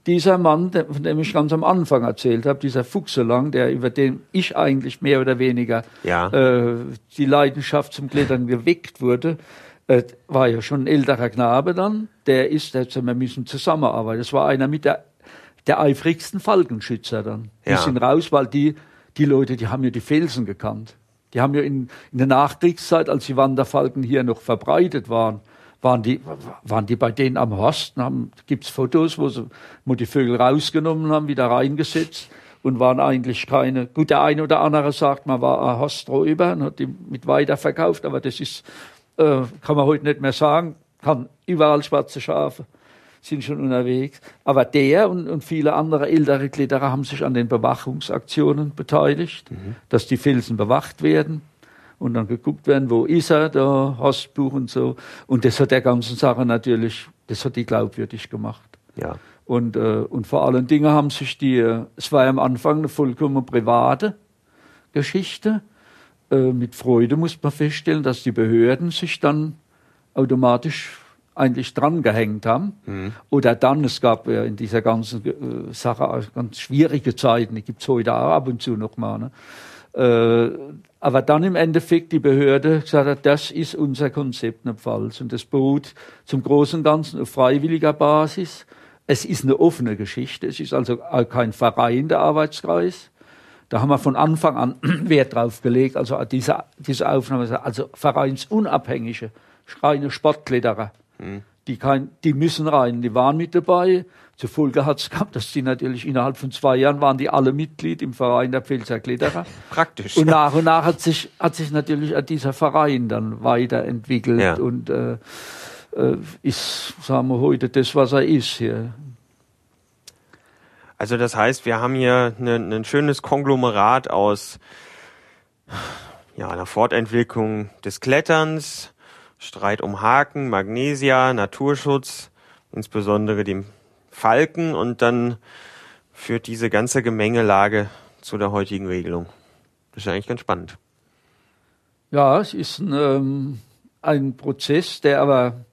Dieser Mann, der, von dem ich ganz am Anfang erzählt habe, dieser Fuchselang, der über den ich eigentlich mehr oder weniger ja. äh, die Leidenschaft zum Klettern geweckt wurde, äh, war ja schon ein älterer Knabe dann. Der ist, der, wir müssen zusammenarbeiten. Das war einer mit der, der eifrigsten Falkenschützer dann. Die ja. sind raus, weil die die Leute, die haben ja die Felsen gekannt. Die haben ja in, in der Nachkriegszeit, als die Wanderfalken hier noch verbreitet waren, waren die, waren die bei denen am Horsten, haben, gibt's Fotos, wo sie, wo die Vögel rausgenommen haben, wieder reingesetzt und waren eigentlich keine, gut, der eine oder andere sagt, man war ein Horsträuber und hat die mit weiterverkauft, aber das ist, äh, kann man heute nicht mehr sagen, kann überall schwarze Schafe sind schon unterwegs. Aber der und, und viele andere ältere Kletterer haben sich an den Bewachungsaktionen beteiligt, mhm. dass die Felsen bewacht werden und dann geguckt werden, wo ist er, der Hostbuch und so. Und das hat der ganzen Sache natürlich, das hat die glaubwürdig gemacht. Ja. Und, äh, und vor allen Dingen haben sich die, äh, es war ja am Anfang eine vollkommen private Geschichte. Äh, mit Freude muss man feststellen, dass die Behörden sich dann automatisch eigentlich dran gehängt haben. Mhm. Oder dann, es gab ja in dieser ganzen äh, Sache ganz schwierige Zeiten, die gibt es heute auch ab und zu noch mal. Ne? Äh, aber dann im Endeffekt die Behörde gesagt hat, das ist unser Konzept eine Pfalz. Und das beruht zum Großen und Ganzen auf freiwilliger Basis. Es ist eine offene Geschichte. Es ist also kein Verein, der Arbeitskreis. Da haben wir von Anfang an Wert drauf gelegt. Also diese, diese Aufnahme, also vereinsunabhängige, reine Sportkletterer die, kein, die müssen rein, die waren mit dabei. Zur Folge hat es gehabt, dass die natürlich innerhalb von zwei Jahren waren die alle Mitglied im Verein der Pfälzer Kletterer. Praktisch. Und nach und nach hat sich, hat sich natürlich dieser Verein dann weiterentwickelt ja. und äh, äh, ist, sagen wir heute, das, was er ist hier. Also das heißt, wir haben hier ein schönes Konglomerat aus ja, einer Fortentwicklung des Kletterns, Streit um Haken, Magnesia, Naturschutz, insbesondere dem Falken und dann führt diese ganze Gemengelage zu der heutigen Regelung. Das ist eigentlich ganz spannend. Ja, es ist ein, ähm, ein Prozess, der aber,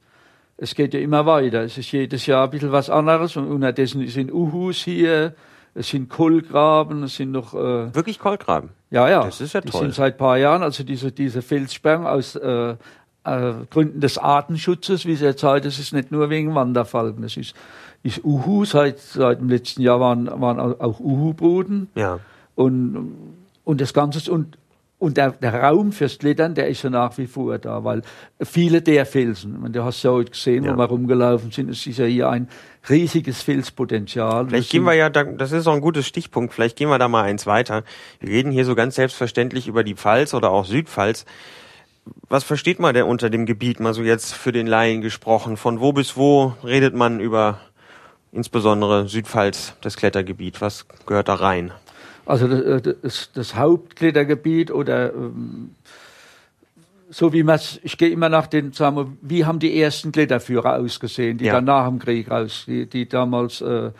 es geht ja immer weiter. Es ist jedes Jahr ein bisschen was anderes und unterdessen sind Uhus hier, es sind Kohlgraben, es sind noch... Äh, Wirklich Kohlgraben? Ja, ja. Das ist ja toll. Die sind seit ein paar Jahren, also diese, diese Felssperren aus äh, äh, Gründen des Artenschutzes, wie Sie jetzt sagen, das ist nicht nur wegen Wanderfalken, das ist ist Uhu. Seit, seit dem letzten Jahr waren, waren auch Uhu-Boden. Ja. Und, und das Ganze, und, und der, der Raum fürs Klettern, der ist ja nach wie vor da, weil viele der Felsen, du hast ja heute gesehen, ja. wo wir rumgelaufen sind, es ist ja hier ein riesiges Felspotenzial. Vielleicht gehen wir ja, da, das ist auch ein gutes Stichpunkt, vielleicht gehen wir da mal eins weiter. Wir reden hier so ganz selbstverständlich über die Pfalz oder auch Südpfalz. Was versteht man denn unter dem Gebiet, mal so jetzt für den Laien gesprochen? Von wo bis wo redet man über insbesondere Südpfalz, das Klettergebiet. Was gehört da rein? Also das, das, das Hauptklettergebiet oder ähm, so wie man ich gehe immer nach den, sagen wir, wie haben die ersten Kletterführer ausgesehen, die ja. dann nach dem Krieg raus, die, die damals äh,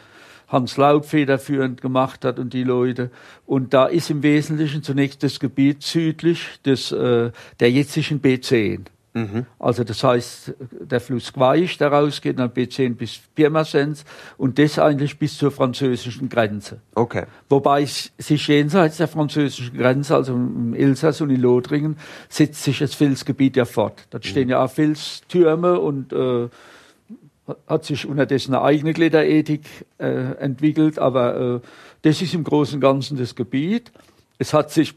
Hans Laub federführend gemacht hat und die Leute. Und da ist im Wesentlichen zunächst das Gebiet südlich des, äh, der jetzigen B10. Mhm. Also das heißt, der Fluss Gweich, der rausgeht, dann B10 bis Pirmasens und das eigentlich bis zur französischen Grenze. Okay. Wobei sich jenseits der französischen Grenze, also im Elsass und in Lothringen, setzt sich das Felsgebiet ja fort. Dort mhm. stehen ja auch Felstürme und äh, hat sich unterdessen eine eigene Kletterethik äh, entwickelt, aber äh, das ist im Großen und Ganzen das Gebiet. Es hat sich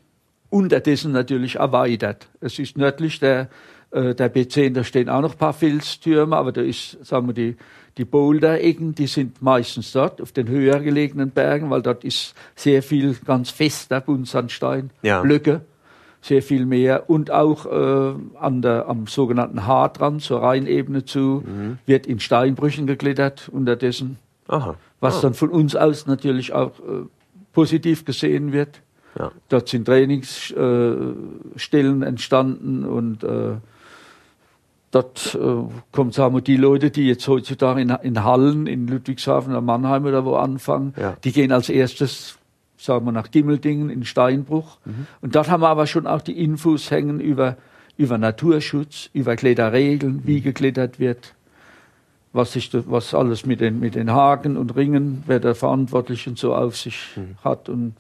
unterdessen natürlich erweitert. Es ist nördlich der äh, der B10, da stehen auch noch ein paar Felstürme, aber da ist, sagen wir, die, die Boulder-Ecken, die sind meistens dort, auf den höher gelegenen Bergen, weil dort ist sehr viel ganz fester Buntsandstein, ja. Blöcke, sehr viel mehr. Und auch äh, an der, am sogenannten Haartrand, zur Rheinebene zu, mhm. wird in Steinbrüchen geklettert unterdessen. Aha. Was ah. dann von uns aus natürlich auch äh, positiv gesehen wird. Ja. Dort sind Trainingsstellen äh, entstanden und äh, Dort äh, kommen, sagen wir, die Leute, die jetzt heutzutage in, in Hallen, in Ludwigshafen oder Mannheim oder wo anfangen, ja. die gehen als erstes, sagen wir, nach Gimmeldingen in Steinbruch. Mhm. Und dort haben wir aber schon auch die Infos hängen über, über Naturschutz, über Kletterregeln, wie mhm. geklettert wird, was, sich, was alles mit den, mit den Haken und Ringen, wer der verantwortlich und so auf sich mhm. hat. Und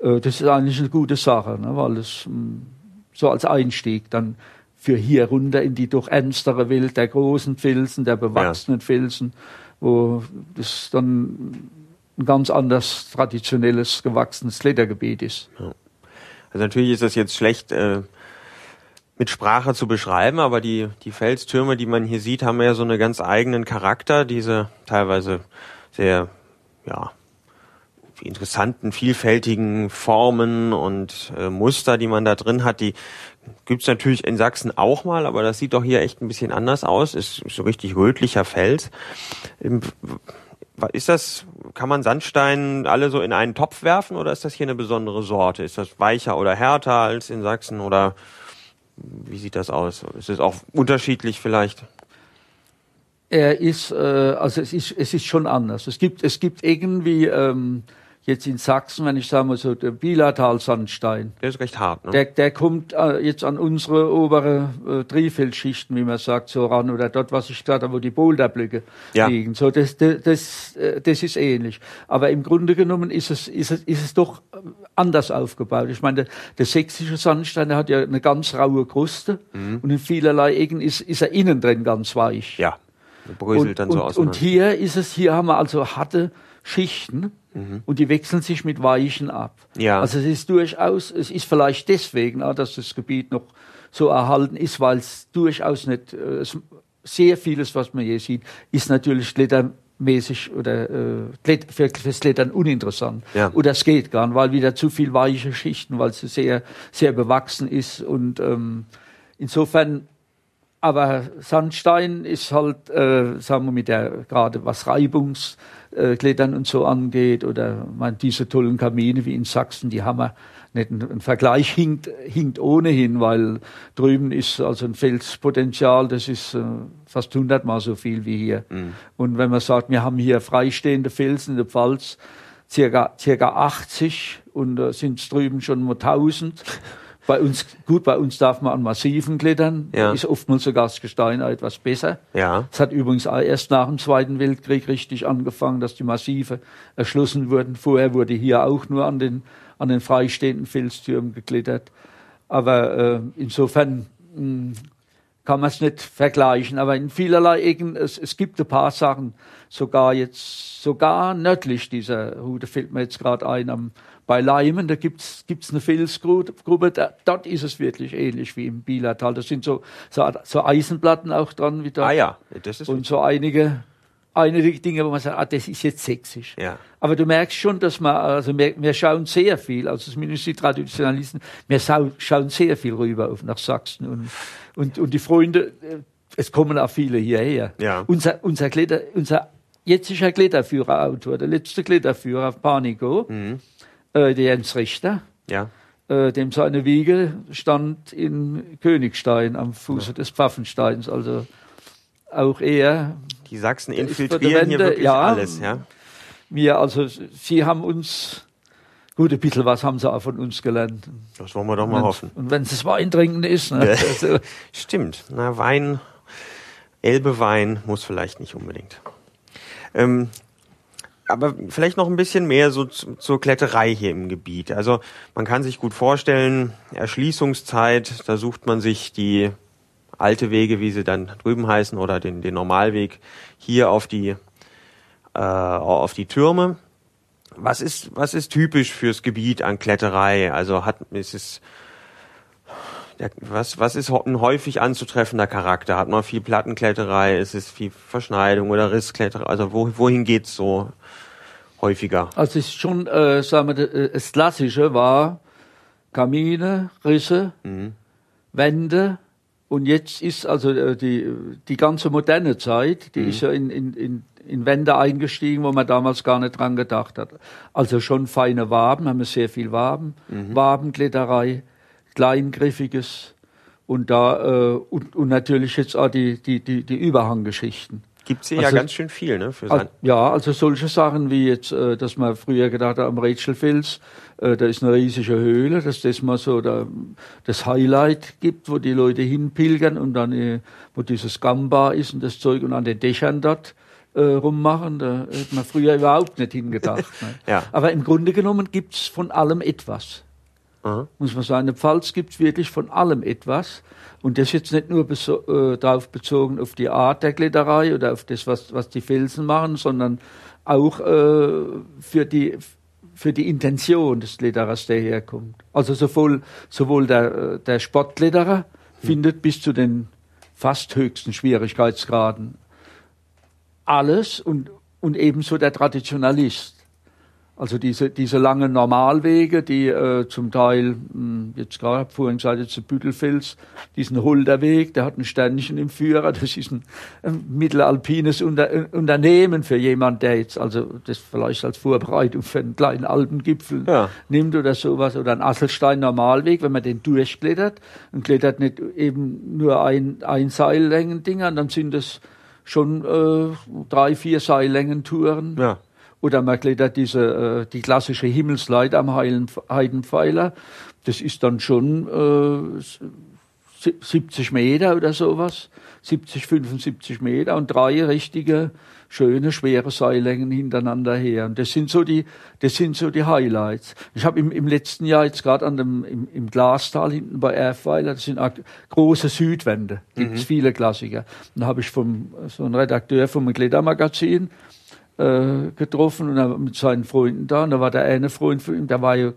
äh, das ist eigentlich eine gute Sache, ne, weil es mh, hm, so als Einstieg dann für hier runter in die doch ernstere Welt der großen Felsen, der bewachsenen ja. Felsen, wo das dann ein ganz anders traditionelles, gewachsenes Ledergebiet ist. Ja. Also natürlich ist das jetzt schlecht äh, mit Sprache zu beschreiben, aber die, die Felstürme, die man hier sieht, haben ja so einen ganz eigenen Charakter, diese teilweise sehr, ja, interessanten, vielfältigen Formen und äh, Muster, die man da drin hat, die Gibt's natürlich in Sachsen auch mal, aber das sieht doch hier echt ein bisschen anders aus. Ist so richtig rötlicher Fels. Ist das, kann man Sandstein alle so in einen Topf werfen oder ist das hier eine besondere Sorte? Ist das weicher oder härter als in Sachsen oder wie sieht das aus? Ist es auch unterschiedlich vielleicht? Er ist, äh, also es ist, es ist schon anders. Es gibt, es gibt irgendwie ähm, jetzt in Sachsen, wenn ich sage mal so, der Bilatal-Sandstein. Der ist recht hart, ne? Der, der kommt äh, jetzt an unsere obere äh, Trifeldschichten, wie man sagt, so ran, oder dort, was ich gerade, wo die Boulderblöcke ja. liegen. So, das, das, das, äh, das ist ähnlich. Aber im Grunde genommen ist es, ist es, ist es doch äh, anders aufgebaut. Ich meine, der, der sächsische Sandstein, der hat ja eine ganz raue Kruste mhm. und in vielerlei Ecken ist, ist er innen drin ganz weich. Ja. Bröselt dann so aus. Und hier ist es, hier haben wir also harte Schichten Mhm. Und die wechseln sich mit Weichen ab. Ja. Also es ist durchaus, es ist vielleicht deswegen, dass das Gebiet noch so erhalten ist, weil es durchaus nicht, äh, es, sehr vieles, was man hier sieht, ist natürlich klettermäßig oder äh, für, fürs Klettern uninteressant. Ja. Oder es geht gar nicht, weil wieder zu viel weiche Schichten, weil es sehr, sehr bewachsen ist. Und ähm, insofern aber Sandstein ist halt, äh, sagen wir mit der, gerade was Reibungsklettern und so angeht, oder man, diese tollen Kamine wie in Sachsen, die haben wir nicht. Ein Vergleich hinkt, hinkt ohnehin, weil drüben ist also ein Felspotenzial, das ist äh, fast hundertmal so viel wie hier. Mhm. Und wenn man sagt, wir haben hier freistehende Felsen in der Pfalz, circa, circa 80 und äh, sind es drüben schon mal 1000. Bei uns, gut, bei uns darf man an Massiven klettern. Ja. Ist oftmals sogar das Gestein etwas besser. Ja. Es hat übrigens erst nach dem Zweiten Weltkrieg richtig angefangen, dass die Massive erschlossen wurden. Vorher wurde hier auch nur an den, an den freistehenden Felstürmen geklettert. Aber äh, insofern mh, hm, kann man es nicht vergleichen. Aber in vielerlei Ecken, es, es gibt ein paar Sachen, sogar jetzt, sogar nördlich dieser Route fällt mir jetzt gerade ein, am, bei Leimen, da gibt's gibt's eine Felsgrube, da, dort ist es wirklich ähnlich wie im Bielertal. Da sind so, so, so Eisenplatten auch dran wie da. Ah ja, das ist Und so einige, einige Dinge, wo man sagt, ah, das ist jetzt sächsisch. Ja. Aber du merkst schon, dass man, also wir, wir schauen sehr viel, also zumindest die Traditionalisten, wir schauen sehr viel rüber auf nach Sachsen und, und, und die Freunde, äh, es kommen auch viele hierher. Ja. Unser, unser Kletter, unser jetziger Kletterführerautor, der letzte Kletterführer auf Panico, mhm äh, der Jens Richter, ja. äh, dem seine Wiege stand in Königstein am Fuße ja. des Pfaffensteins. Also auch er. Die Sachsen infiltrieren hier wirklich ja, alles, ja. Wir, also, sie haben uns, gut, ein bisschen was haben sie auch von uns gelernt. Das wollen wir doch mal und, hoffen. Und wenn es Wein trinken ist, ne? also, Stimmt. Na, Wein, Elbewein muss vielleicht nicht unbedingt. Ähm, aber vielleicht noch ein bisschen mehr so zur Kletterei hier im Gebiet. Also man kann sich gut vorstellen, Erschließungszeit, da sucht man sich die alte Wege, wie sie dann drüben heißen, oder den, den Normalweg hier auf die, äh, auf die Türme. Was ist, was ist typisch fürs Gebiet an Kletterei? Also hat, ist es, was, was ist ein häufig anzutreffender Charakter? Hat man viel Plattenkletterei? Ist es viel Verschneidung oder Risskletterei? Also wo, wohin geht's so häufiger? Also es ist schon, äh, sagen wir, äh, das Klassische war Kamine, Risse, mhm. Wände. Und jetzt ist also äh, die, die ganze moderne Zeit, die mhm. ist ja in, in, in, in Wände eingestiegen, wo man damals gar nicht dran gedacht hat. Also schon feine Waben, haben wir sehr viel Waben, mhm. Wabenkletterei, kleingriffiges und da äh, und, und natürlich jetzt auch die, die, die, die Überhanggeschichten. Gibt's hier also, ja ganz schön viel, ne? Sein ja, also solche Sachen wie jetzt, äh, dass man früher gedacht hat, am Rätselfels, äh, da ist eine riesige Höhle, dass das mal so da, das Highlight gibt, wo die Leute hinpilgern und dann, äh, wo dieses Gamba ist und das Zeug und an den Dächern dort äh, rummachen. Da hätte man früher überhaupt nicht hingedacht. ne? ja. Aber im Grunde genommen gibt's von allem etwas. Aha. Muss man sagen, in der Pfalz gibt's wirklich von allem etwas. Und das jetzt nicht nur äh, darauf bezogen auf die Art der Kletterei oder auf das, was, was die Felsen machen, sondern auch äh, für die für die Intention des Kletterers, der herkommt. Also sowohl, sowohl der, der Sportkletterer hm. findet bis zu den fast höchsten Schwierigkeitsgraden alles und, und ebenso der Traditionalist. Also diese, diese langen Normalwege, die äh, zum Teil, mh, hm, jetzt gerade vorhin gesagt, jetzt der Büttelfels, diesen Holderweg, der hat ein Sternchen im Führer, das ist ein, ein mittelalpines Unter, äh, Unternehmen für jemand, der jetzt also das vielleicht als Vorbereitung für einen kleinen Alpengipfel ja. nimmt oder sowas, oder ein Asselstein-Normalweg, wenn man den durchklettert und klettert nicht eben nur ein, ein Seillängen-Dinger, dann sind es schon äh, drei, vier Seillängen-Touren. Ja oder man klettert diese, äh, die klassische Himmelsleit am Heidenpfeiler. Das ist dann schon äh, 70 Meter oder sowas. 70, 75 Meter und drei richtige, schöne, schwere Seillängen hintereinander her. Und das sind so die, das sind so die Highlights. Ich habe im, im letzten Jahr jetzt gerade an dem, im, im Glastal hinten bei Erfweiler, das sind auch große Südwände, gibt's mhm. viele Klassiker. Und da habe ich vom, so einen Redakteur vom Klettermagazin, äh, getroffen und mit seinen Freunden da. Und da war der eine Freund von ihm, der war ja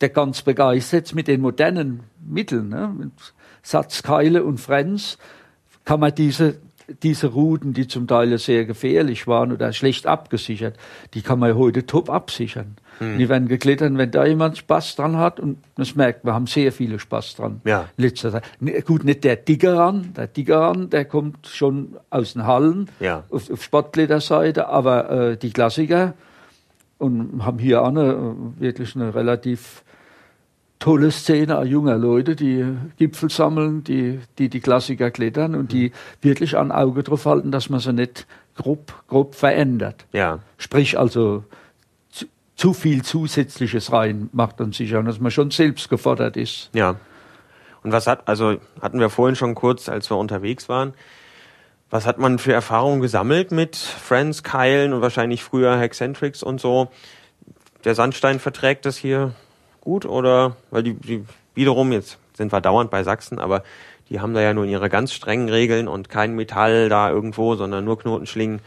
der ganz begeistert mit den modernen Mitteln, ne? mit Satzkeile und Frenz, kann man diese diese Routen, die zum Teil sehr gefährlich waren oder schlecht abgesichert, die kann man heute top absichern. Hm. Die werden geklettert, wenn da jemand Spaß dran hat, und das merkt man, haben sehr viele Spaß dran. Ja. Letzter Zeit. Gut, nicht der Diggeran, der Diggeran, der kommt schon aus den Hallen ja. auf, auf Sportkletterseite, aber äh, die Klassiker und haben hier auch eine, wirklich eine relativ tolle Szene junger Leute, die Gipfel sammeln, die die, die Klassiker klettern und die wirklich ein Auge drauf halten, dass man sie nicht grob, grob verändert. Ja. Sprich also zu, viel Zusätzliches rein macht dann sicher, dass man schon selbst gefordert ist. Ja. Und was hat, also hatten wir vorhin schon kurz, als wir unterwegs waren, was hat man für Erfahrungen gesammelt mit Friends, Keilen und wahrscheinlich früher Hexcentrics und so? Der Sandstein verträgt das hier gut oder weil die, die wiederum jetzt sind wir dauernd bei Sachsen, aber die haben da ja nur ihre ganz strengen Regeln und kein Metall da irgendwo, sondern nur Knotenschlingen.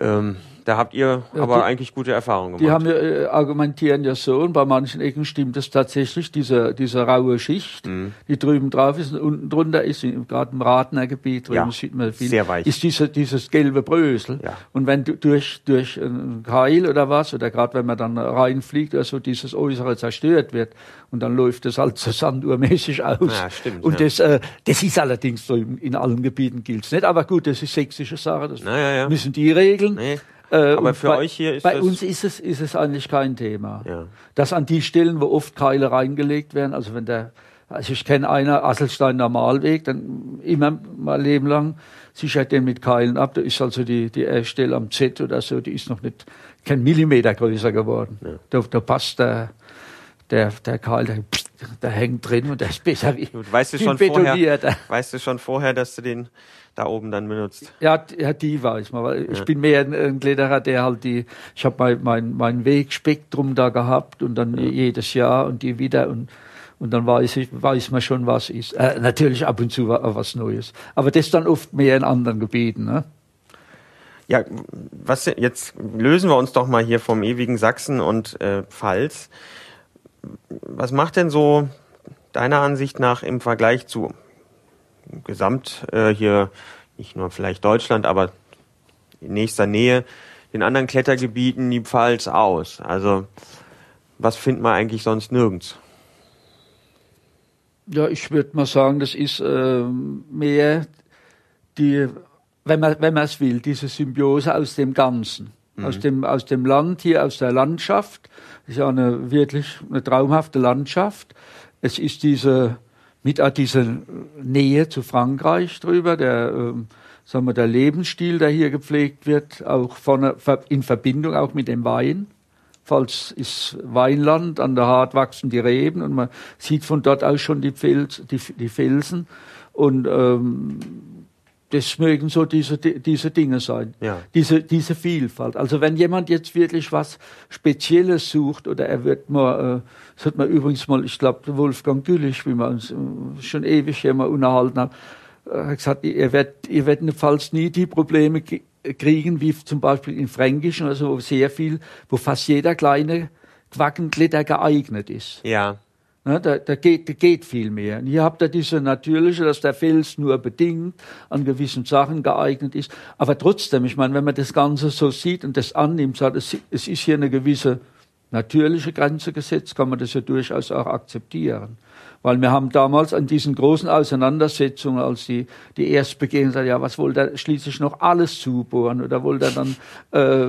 Ähm, da habt ihr ja, aber die, eigentlich gute Erfahrungen gemacht. Die haben ja, äh, argumentieren ja so, und bei manchen Ecken stimmt es tatsächlich, diese, diese raue Schicht, mhm. die drüben drauf ist und unten drunter ist, gerade im Ratner Gebiet, drüben ja, sieht man viel, sehr weich. ist diese, dieses gelbe Brösel. Ja. Und wenn du durch, durch einen Keil oder was, oder gerade wenn man dann reinfliegt, also dieses Äußere zerstört wird, und dann läuft es halt so sanduhrmäßig aus. Ja, stimmt. Und ja. das, äh, das ist allerdings so in allen Gebieten gilt es nicht. Aber gut, das ist sächsische Sache, das ja. müssen die regeln. Nee. Äh, Aber für bei, euch hier ist Bei das uns ist es, ist es eigentlich kein Thema. Ja. Dass an die Stellen, wo oft Keile reingelegt werden, also wenn der, also ich kenne einer, Asselstein Normalweg, dann immer mal Leben lang sichert den mit Keilen ab. Da ist also die, die Stelle am Z oder so, die ist noch nicht kein Millimeter größer geworden. Ja. Da, da passt der, der, der Keil, der, der hängt drin und der ist besser wie, weißt du schon vorher, Weißt du schon vorher, dass du den da oben dann benutzt. Ja, ja die weiß man. Weil ja. Ich bin mehr ein, ein Kletterer, der halt die, ich habe mein, mein, mein Wegspektrum da gehabt und dann ja. jedes Jahr und die wieder und und dann weiß ich, weiß man schon, was ist. Äh, natürlich ab und zu was Neues. Aber das dann oft mehr in anderen Gebieten. Ne? Ja, was jetzt lösen wir uns doch mal hier vom ewigen Sachsen und äh, Pfalz. Was macht denn so deiner Ansicht nach im Vergleich zu gesamt äh, hier nicht nur vielleicht Deutschland, aber in nächster Nähe den anderen Klettergebieten die Pfalz aus? Also was findet man eigentlich sonst nirgends? Ja, ich würde mal sagen, das ist äh, mehr die, wenn man wenn man es will, diese Symbiose aus dem Ganzen, mhm. aus dem aus dem Land hier, aus der Landschaft. Das ist ja eine wirklich eine traumhafte Landschaft. Es ist diese mit dieser Nähe zu Frankreich drüber, der, ähm, sagen wir, der Lebensstil, der hier gepflegt wird, auch von, in Verbindung auch mit dem Wein. Falls ist Weinland, an der Hart wachsen die Reben und man sieht von dort aus schon die, Fels, die, die Felsen. Und ähm, das mögen so diese, diese Dinge sein, ja. diese, diese Vielfalt. Also wenn jemand jetzt wirklich was Spezielles sucht oder er wird mal, äh, das hat man übrigens mal, ich glaube, Wolfgang Güllich, wie wir uns äh, schon ewig hier mal unterhalten haben, äh, hat gesagt, ihr werdet, ihr werdet jedenfalls nie die Probleme kriegen, wie zum Beispiel in Fränkischen, also wo sehr viel, wo fast jeder kleine Quackenklitter geeignet ist. Ja. Ne, da, da, geht, da geht viel mehr. Und hier habt ihr diese natürliche, dass der Fels nur bedingt an gewissen Sachen geeignet ist. Aber trotzdem, ich meine, wenn man das Ganze so sieht und das annimmt, sagt, es, es ist hier eine gewisse natürliche Grenze gesetzt, kann man das ja durchaus auch akzeptieren. Weil wir haben damals an diesen großen Auseinandersetzungen, als die, die erst begehen, gesagt, ja, was wollte er schließlich noch alles zubohren? Oder wollte er dann, äh,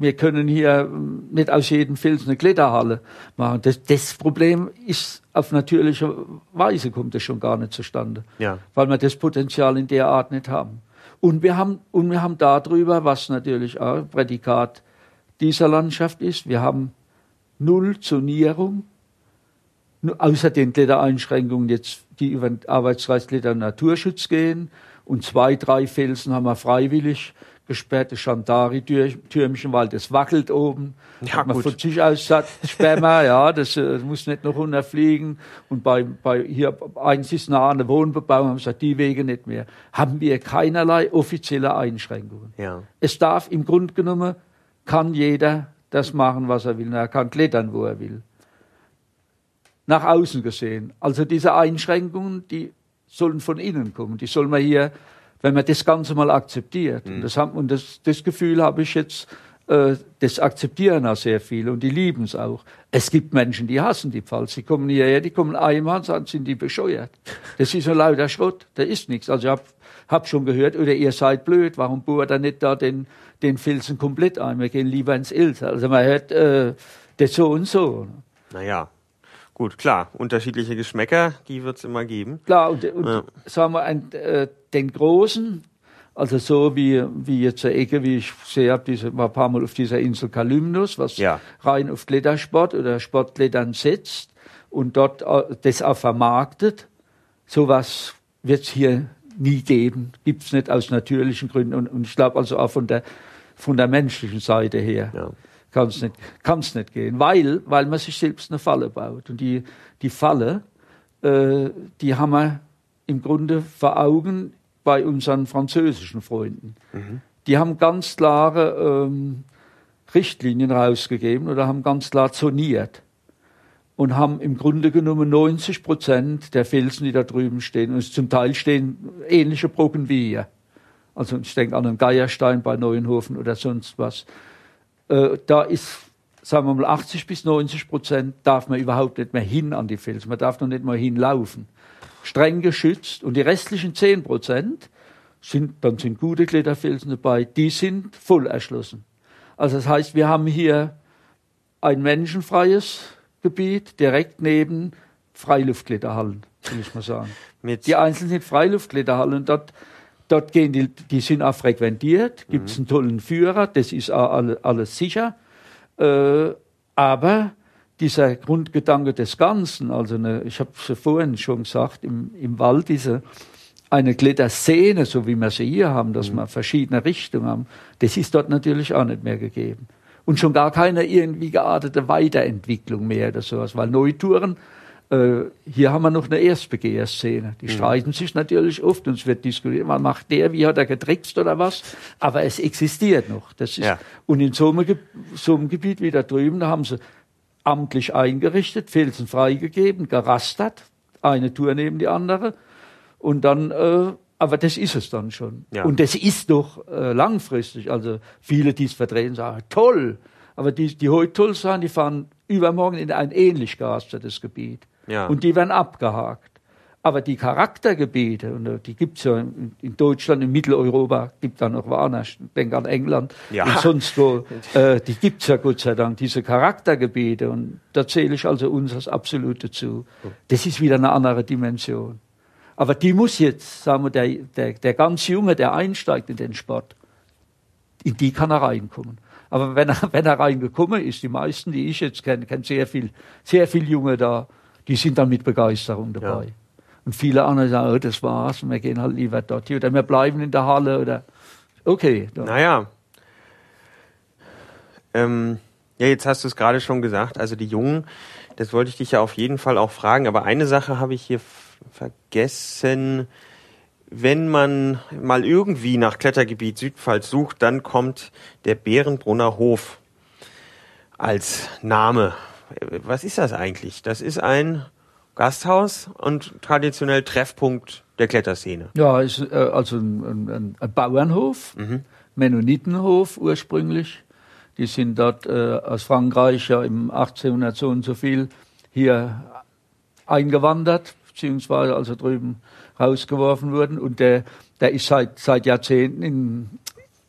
wir können hier nicht aus jedem Fels eine Kletterhalle machen. Das, das Problem ist auf natürliche Weise kommt das schon gar nicht zustande. Ja. Weil wir das Potenzial in der Art nicht haben. Und wir haben, und wir haben darüber, was natürlich auch Prädikat dieser Landschaft ist, wir haben Null Zonierung, außer den Klettereinschränkungen jetzt, die über den Arbeitskreis Kletter Naturschutz gehen. Und zwei, drei Felsen haben wir freiwillig gesperrt. Das Chantari-Türmchen, weil das wackelt oben. Ja, Hat man gut. von sich aus gesagt, sperren wir, ja, das, das äh, muss nicht noch runterfliegen. Und bei, bei, hier, eins ist nah an der Wohnbebauung, haben gesagt, die Wege nicht mehr. Haben wir keinerlei offizielle Einschränkungen. Ja. Es darf im Grunde genommen, kann jeder das machen, was er will. Er kann klettern, wo er will nach außen gesehen. Also diese Einschränkungen, die sollen von innen kommen. Die sollen wir hier wenn man das Ganze mal akzeptiert. Mhm. Und, das, haben, und das, das Gefühl habe ich jetzt, äh, das akzeptieren auch sehr viele und die lieben es auch. Es gibt Menschen, die hassen die Pfalz. Die kommen hierher, die kommen einmal und sagen, sind die bescheuert. Das ist so lauter Schrott, da ist nichts. Also ich habe hab schon gehört, oder ihr seid blöd, warum bohrt er nicht da den, den Filzen komplett ein? Wir gehen lieber ins Ilz. Also man hört äh, das so und so. Naja, Gut, klar, unterschiedliche Geschmäcker, die wird es immer geben. Klar, und, und ja. sagen wir, ein, äh, den großen, also so wie, wie jetzt der Ecke, wie ich sehe, hab diese, war ein paar Mal auf dieser Insel Kalymnus, was ja. rein auf Klettersport oder Sportklettern setzt und dort äh, das auch vermarktet. Sowas wird es hier nie geben, gibt es nicht aus natürlichen Gründen und, und ich glaube also auch von der, von der menschlichen Seite her. Ja kann es nicht, kann's nicht gehen, weil, weil man sich selbst eine Falle baut. Und die, die Falle, äh, die haben wir im Grunde vor Augen bei unseren französischen Freunden. Mhm. Die haben ganz klare ähm, Richtlinien rausgegeben oder haben ganz klar zoniert und haben im Grunde genommen 90 Prozent der Felsen, die da drüben stehen, und zum Teil stehen ähnliche Brocken wie hier. Also ich denke an einen Geierstein bei Neuenhofen oder sonst was äh, da ist, sagen wir mal, 80 bis 90 Prozent darf man überhaupt nicht mehr hin an die Felsen. Man darf noch nicht mal hinlaufen. Streng geschützt. Und die restlichen 10 Prozent sind, dann sind gute Kletterfelsen dabei, die sind voll erschlossen. Also das heißt, wir haben hier ein menschenfreies Gebiet direkt neben Freiluftkletterhallen, will ich mal sagen. Die einzelnen sind Freiluftkletterhallen. Dort Dort gehen die, die sind auch frequentiert, gibt es einen tollen Führer, das ist auch alles, sicher. Äh, aber dieser Grundgedanke des Ganzen, also eine, ich habe es vorhin schon gesagt, im, im Wald diese eine Kletterszene, so wie wir sie hier haben, dass mhm. wir verschiedene Richtungen haben, das ist dort natürlich auch nicht mehr gegeben. Und schon gar keine irgendwie geartete Weiterentwicklung mehr oder sowas, weil Neutouren äh, hier haben wir noch eine Erstbegehrs-Szene. Die mhm. streiten sich natürlich oft und es wird diskutiert, was macht der, wie hat er getrickst oder was. Aber es existiert noch. Das ist, ja. Und in so einem, so einem Gebiet wie da drüben, da haben sie amtlich eingerichtet, Felsen freigegeben, gerastert, eine Tour neben die andere. Und dann, äh, aber das ist es dann schon. Ja. Und das ist doch äh, langfristig. Also viele, die es verdrehen, sagen, toll. Aber die, die heute toll sagen, die fahren übermorgen in ein ähnlich geastertes Gebiet. Ja. Und die werden abgehakt. Aber die Charaktergebiete, und die gibt's ja in Deutschland, in Mitteleuropa, gibt da noch woanders, ich denke an England ja. und sonst wo, äh, die gibt's ja Gott sei Dank, diese Charaktergebiete. Und da zähle ich also uns als Absolute zu. Das ist wieder eine andere Dimension. Aber die muss jetzt, sagen wir, der, der, der ganz Junge, der einsteigt in den Sport, in die kann er reinkommen. Aber wenn er, wenn er reingekommen ist, die meisten, die ich jetzt kenne, kennen sehr viel, sehr viel Junge da, die sind dann mit Begeisterung dabei. Ja. Und viele andere sagen, oh, das war's, und wir gehen halt lieber dort hier, oder wir bleiben in der Halle, oder, okay. Dort. Naja. Ähm, ja, jetzt hast du es gerade schon gesagt, also die Jungen, das wollte ich dich ja auf jeden Fall auch fragen, aber eine Sache habe ich hier vergessen. Wenn man mal irgendwie nach Klettergebiet Südpfalz sucht, dann kommt der Bärenbrunner Hof als Name was ist das eigentlich? Das ist ein Gasthaus und traditionell Treffpunkt der Kletterszene. Ja, ist äh, also ein, ein, ein Bauernhof, mhm. Mennonitenhof ursprünglich. Die sind dort äh, aus Frankreich ja im 1800 so und so viel hier eingewandert, beziehungsweise also drüben rausgeworfen wurden. Und der, der ist seit, seit Jahrzehnten in,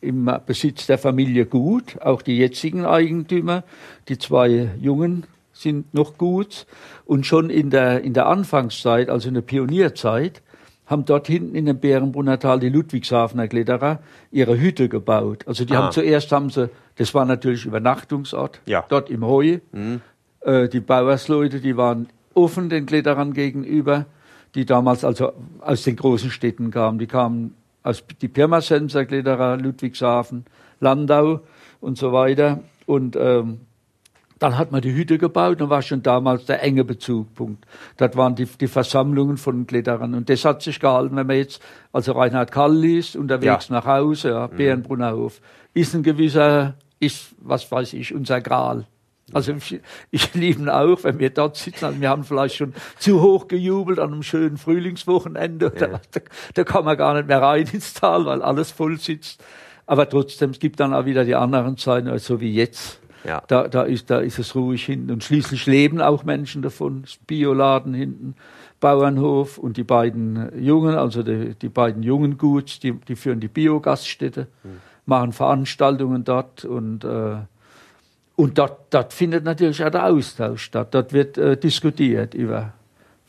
im Besitz der Familie Gut, auch die jetzigen Eigentümer, die zwei Jungen sind noch gut. Und schon in der, in der Anfangszeit, also in der Pionierzeit, haben dort hinten in dem Bärenbrunner Tal die Ludwigshafener Kletterer ihre Hütte gebaut. Also die ah. haben zuerst haben sie, das war natürlich Übernachtungsort, ja. dort im Heu. Mhm. Äh, die Bauersleute, die waren offen den Kletterern gegenüber, die damals also aus den großen Städten kamen. Die kamen aus die Pirmasenser Kletterer, Ludwigshafen, Landau und so weiter. Und ähm, dann hat man die Hütte gebaut und war schon damals der enge Bezugpunkt. Dort waren die, die Versammlungen von Kletterern. Und das hat sich gehalten, wenn man jetzt, also Reinhard Kall liest, unterwegs ja. nach Hause, ja, mhm. Bärenbrunnerhof, ist ein gewisser, ist, was weiß ich, unser Gral. Also ich, ich liebe ihn auch, wenn wir dort sitzen. Also wir haben vielleicht schon zu hoch gejubelt an einem schönen Frühlingswochenende. Ja. Da, da, kann man gar nicht mehr rein ins Tal, weil alles voll sitzt. Aber trotzdem, es gibt dann auch wieder die anderen Zeiten, also wie jetzt. Ja. Da, da, ist, da ist es ruhig hinten. Und schließlich leben auch Menschen davon. Bioladen hinten, Bauernhof und die beiden Jungen, also die, die beiden jungen Guts, die, die führen die Biogaststätte, mhm. machen Veranstaltungen dort und äh, und dort, dort findet natürlich auch der Austausch statt. Dort wird äh, diskutiert über,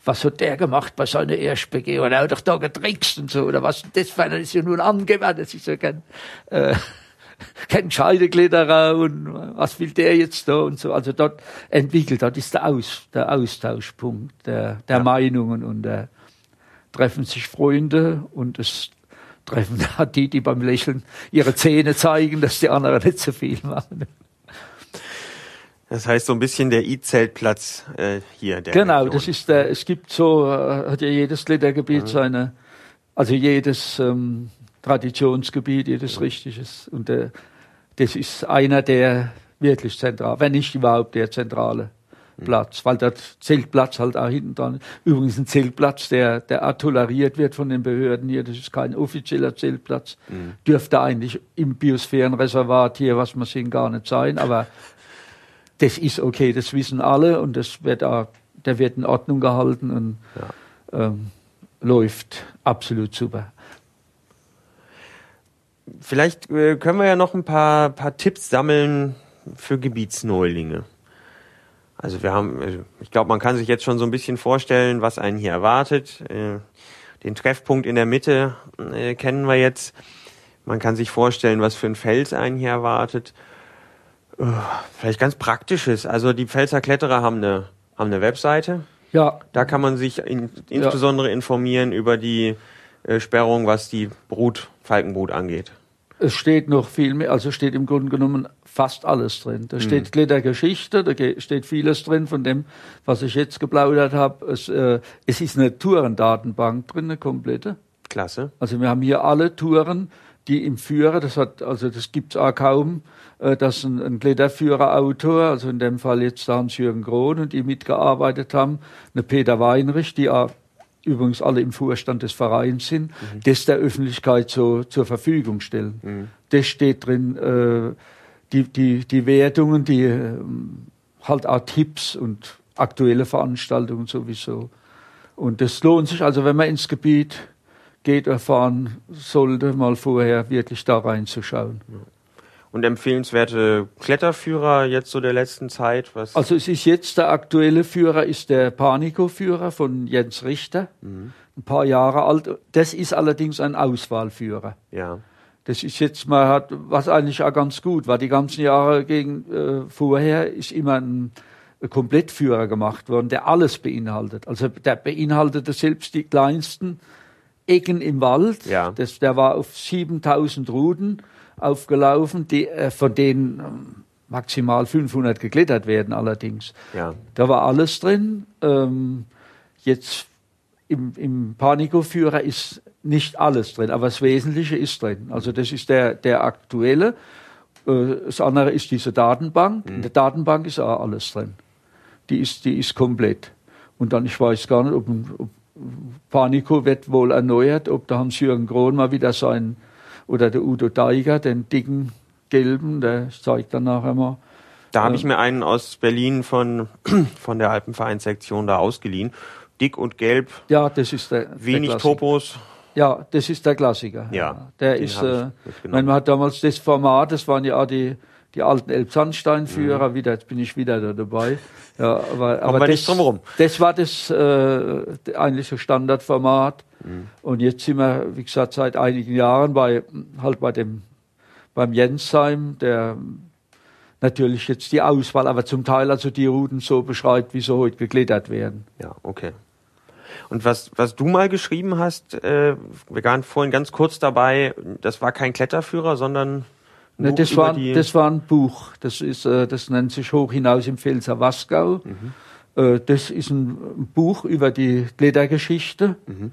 was hat der gemacht bei seiner Erstbegehung? Er hat doch da getrickst und so. Oder was? Das, das ist ja nur angewandt. Das ist ja kein, äh, kein Scheideglitterer und was will der jetzt da und so. Also dort entwickelt, dort ist der, Aus, der Austauschpunkt der, der ja. Meinungen und der treffen sich Freunde und es treffen die, die beim Lächeln ihre Zähne zeigen, dass die anderen nicht so viel machen. Das heißt so ein bisschen der I-Zeltplatz äh, hier. Der genau, Region. das ist der. Es gibt so äh, hat ja jedes Ledergebiet mhm. seine, also jedes ähm, Traditionsgebiet, jedes richtiges und der, das ist einer der wirklich zentral, wenn nicht überhaupt der zentrale mhm. Platz, weil der Zeltplatz halt auch hinten dran. Übrigens ein Zeltplatz, der, der auch toleriert wird von den Behörden hier. Das ist kein offizieller Zeltplatz. Mhm. Dürfte eigentlich im Biosphärenreservat hier, was wir sehen, gar nicht sein. Aber das ist okay, das wissen alle und das wird auch, der wird in Ordnung gehalten und ja. ähm, läuft absolut super. Vielleicht äh, können wir ja noch ein paar, paar Tipps sammeln für Gebietsneulinge. Also wir haben, äh, ich glaube, man kann sich jetzt schon so ein bisschen vorstellen, was einen hier erwartet. Äh, den Treffpunkt in der Mitte kennen wir jetzt. Man kann sich vorstellen, was für ein Fels einen hier erwartet. Vielleicht ganz praktisches. Also die Pfälzer Kletterer haben eine, haben eine Webseite. Ja. Da kann man sich in, insbesondere ja. informieren über die äh, Sperrung, was die Brut, Falkenbrut angeht. Es steht noch viel mehr, also steht im Grunde genommen fast alles drin. Da steht mhm. Klettergeschichte, da steht vieles drin von dem, was ich jetzt geplaudert habe. Es, äh, es ist eine Tourendatenbank drin, eine komplette. Klasse. Also wir haben hier alle Touren, die im Führer, das hat, also das gibt's auch kaum, äh, dass ein, ein Kletterführerautor, also in dem Fall jetzt Hans-Jürgen Krohn und die mitgearbeitet haben, eine Peter Weinrich, die auch übrigens alle im Vorstand des Vereins sind, mhm. das der Öffentlichkeit so zur Verfügung stellen. Mhm. Das steht drin, äh, die, die, die Wertungen, die äh, halt auch Tipps und aktuelle Veranstaltungen sowieso. Und das lohnt sich also, wenn man ins Gebiet geht, erfahren sollte, mal vorher wirklich da reinzuschauen. Ja und empfehlenswerte Kletterführer jetzt so der letzten Zeit? Was also es ist jetzt der aktuelle Führer ist der Panico-Führer von Jens Richter, mhm. ein paar Jahre alt. Das ist allerdings ein Auswahlführer. Ja. Das ist jetzt mal hat was eigentlich auch ganz gut war. Die ganzen Jahre gegen äh, vorher ist immer ein Komplettführer gemacht worden, der alles beinhaltet. Also der beinhaltete selbst die kleinsten Ecken im Wald. Ja. Das, der war auf 7000 Ruden aufgelaufen, die, äh, von denen ähm, maximal 500 geklettert werden allerdings. Ja. Da war alles drin. Ähm, jetzt im, im Panico-Führer ist nicht alles drin, aber das Wesentliche ist drin. Also das ist der, der aktuelle. Äh, das andere ist diese Datenbank. Mhm. In der Datenbank ist auch alles drin. Die ist, die ist komplett. Und dann, ich weiß gar nicht, ob, ob Panico wird wohl erneuert, ob da Hans-Jürgen Krohn mal wieder sein oder der Udo Deiger, den dicken gelben, der zeigt dann nachher mal. Da habe ich mir einen aus Berlin von, von der Alpenvereinssektion da ausgeliehen. Dick und gelb. Ja, das ist der. Wenig der Topos. Ja, das ist der Klassiker. Ja. Der ist, äh, man hat damals das Format, das waren ja die, die alten Elbsandsteinführer, mhm. wieder, jetzt bin ich wieder da dabei. Ja, aber, aber das, nicht drum das war das äh, eigentliche Standardformat. Mhm. Und jetzt sind wir, wie gesagt, seit einigen Jahren bei halt bei dem beim Jensheim, der natürlich jetzt die Auswahl, aber zum Teil also die Routen so beschreibt, wie sie heute geklettert werden. Ja, okay. Und was, was du mal geschrieben hast, äh, wir waren vorhin ganz kurz dabei, das war kein Kletterführer, sondern Ne, das, war, das war ein Buch. Das, ist, äh, das nennt sich Hoch hinaus im Pfälzer Wasgau. Mhm. Äh, das ist ein Buch über die Klettergeschichte. Mhm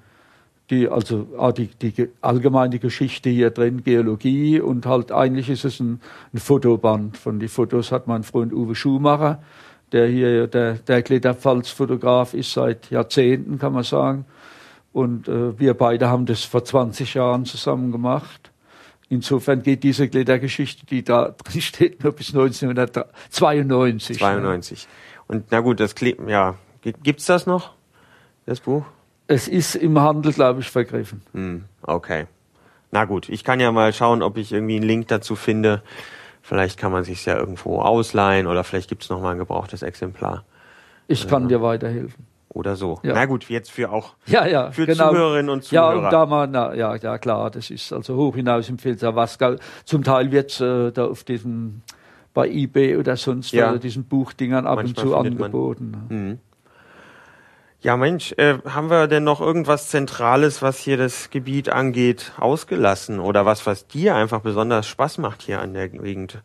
die, also ah, die, die allgemeine Geschichte hier drin, Geologie und halt eigentlich ist es ein, ein Fotoband. Von die Fotos hat mein Freund Uwe Schumacher, der hier der, der Kletterpfalz-Fotograf ist seit Jahrzehnten, kann man sagen. Und äh, wir beide haben das vor 20 Jahren zusammen gemacht. Insofern geht diese Klettergeschichte, die da drin steht, nur bis 1992. 92. Und na gut, das ja, gibt's das noch, das Buch? Es ist im Handel, glaube ich, vergriffen. Hm, okay. Na gut, ich kann ja mal schauen, ob ich irgendwie einen Link dazu finde. Vielleicht kann man sich ja irgendwo ausleihen oder vielleicht gibt's noch mal ein gebrauchtes Exemplar. Ich kann dir weiterhelfen. Oder so. Ja. Na gut, jetzt für auch ja, ja, für genau. Zuhörerinnen und Zuhörer. Ja, und da mal, na, ja, ja klar, das ist also hoch hinaus im Filter. Was zum Teil wird äh, da auf diesem bei eBay oder sonst ja. diesen Buchdingern ab Manchmal und zu angeboten. Mhm. Ja, Mensch, äh, haben wir denn noch irgendwas Zentrales, was hier das Gebiet angeht, ausgelassen? Oder was, was dir einfach besonders Spaß macht hier an der Gegend?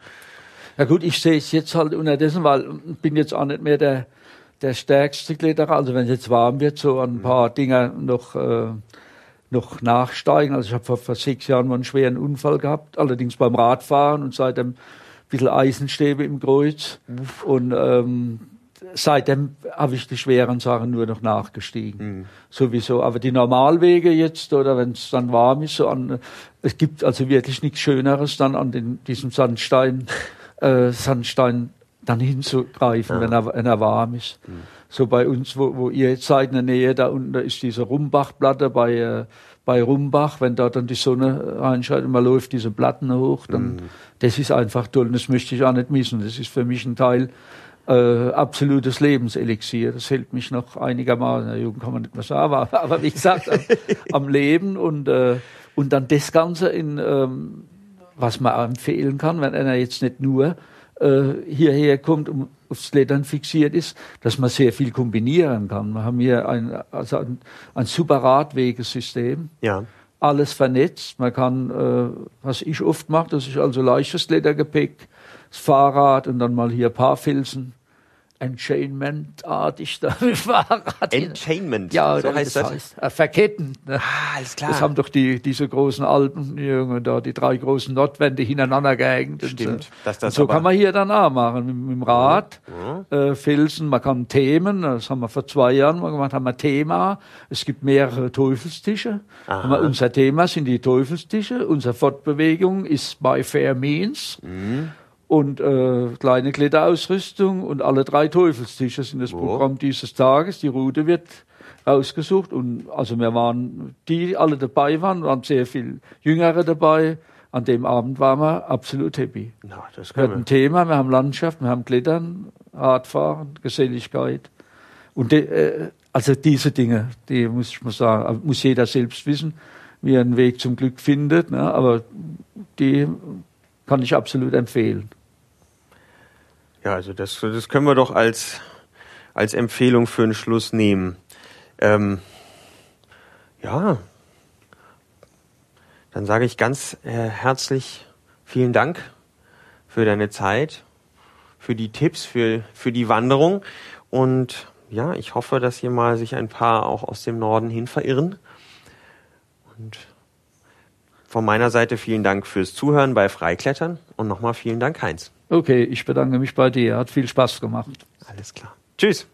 Ja gut, ich sehe es jetzt halt unterdessen, weil bin jetzt auch nicht mehr der, der stärkste Kletterer. Also wenn es jetzt warm wird, so ein paar Dinger noch, äh, noch nachsteigen. Also ich habe vor, vor sechs Jahren mal einen schweren Unfall gehabt, allerdings beim Radfahren und seitdem ein bisschen Eisenstäbe im Kreuz. Und ähm, seitdem habe ich die schweren Sachen nur noch nachgestiegen. Mhm. Sowieso. Aber die Normalwege jetzt, oder wenn es dann warm ist, so an, es gibt also wirklich nichts Schöneres dann an den, diesem Sandstein, äh, Sandstein dann hinzugreifen, ja. wenn, er, wenn er warm ist. Mhm. So bei uns, wo, wo ihr jetzt seid in der Nähe, da unten da ist diese Rumbachplatte bei, äh, bei Rumbach, wenn da dann die Sonne reinscheint und man läuft diese Platten hoch, dann, mhm. das ist einfach toll und das möchte ich auch nicht missen. Das ist für mich ein Teil äh, absolutes Lebenselixier. Das hält mich noch einigermaßen, der Jugend kann man nicht mehr sagen, aber, aber wie gesagt, am, am Leben und, äh, und dann das Ganze in, ähm, was man empfehlen kann, wenn einer jetzt nicht nur hierher kommt und aufs Klettern fixiert ist, dass man sehr viel kombinieren kann. Wir haben hier ein, also ein, ein super Radwegesystem. Ja. Alles vernetzt. Man kann, äh, was ich oft mache, das ist also leichtes Klettergepäck, das Fahrrad und dann mal hier ein paar Filzen Enchainment-artig da mit Fahrrad. Enchainment, ja, so heißt das. Heißt, äh, verketten. Ne? Ah, alles klar. Das haben doch die, diese großen Alpen, da, die drei großen Nordwände hintereinander gehängt. Stimmt. Und, das, das so kann man hier dann auch machen, mit, mit dem Rad, ja. äh, Felsen, man kann Themen, das haben wir vor zwei Jahren mal gemacht, haben wir Thema. Es gibt mehrere Teufelstische. Wir, unser Thema sind die Teufelstische. Unsere Fortbewegung ist by fair means. Mhm und äh, kleine Kletterausrüstung und alle drei Teufelstische sind das oh. Programm dieses Tages. Die Route wird ausgesucht und also wir waren, die alle dabei waren, waren sehr viel Jüngere dabei. An dem Abend waren wir absolut happy. Na, das wir hatten ein Thema, wir haben Landschaft, wir haben Klettern, Radfahren, Geselligkeit. Und de, äh, also diese Dinge, die muss ich mal sagen, muss jeder selbst wissen, wie er einen Weg zum Glück findet. Ne? Aber die kann ich absolut empfehlen. Ja, also das, das können wir doch als, als Empfehlung für den Schluss nehmen. Ähm, ja, dann sage ich ganz äh, herzlich vielen Dank für deine Zeit, für die Tipps, für, für die Wanderung. Und ja, ich hoffe, dass hier mal sich ein paar auch aus dem Norden hin verirren. Und von meiner Seite vielen Dank fürs Zuhören bei Freiklettern und nochmal vielen Dank, Heinz. Okay, ich bedanke mich bei dir. Hat viel Spaß gemacht. Alles klar. Tschüss.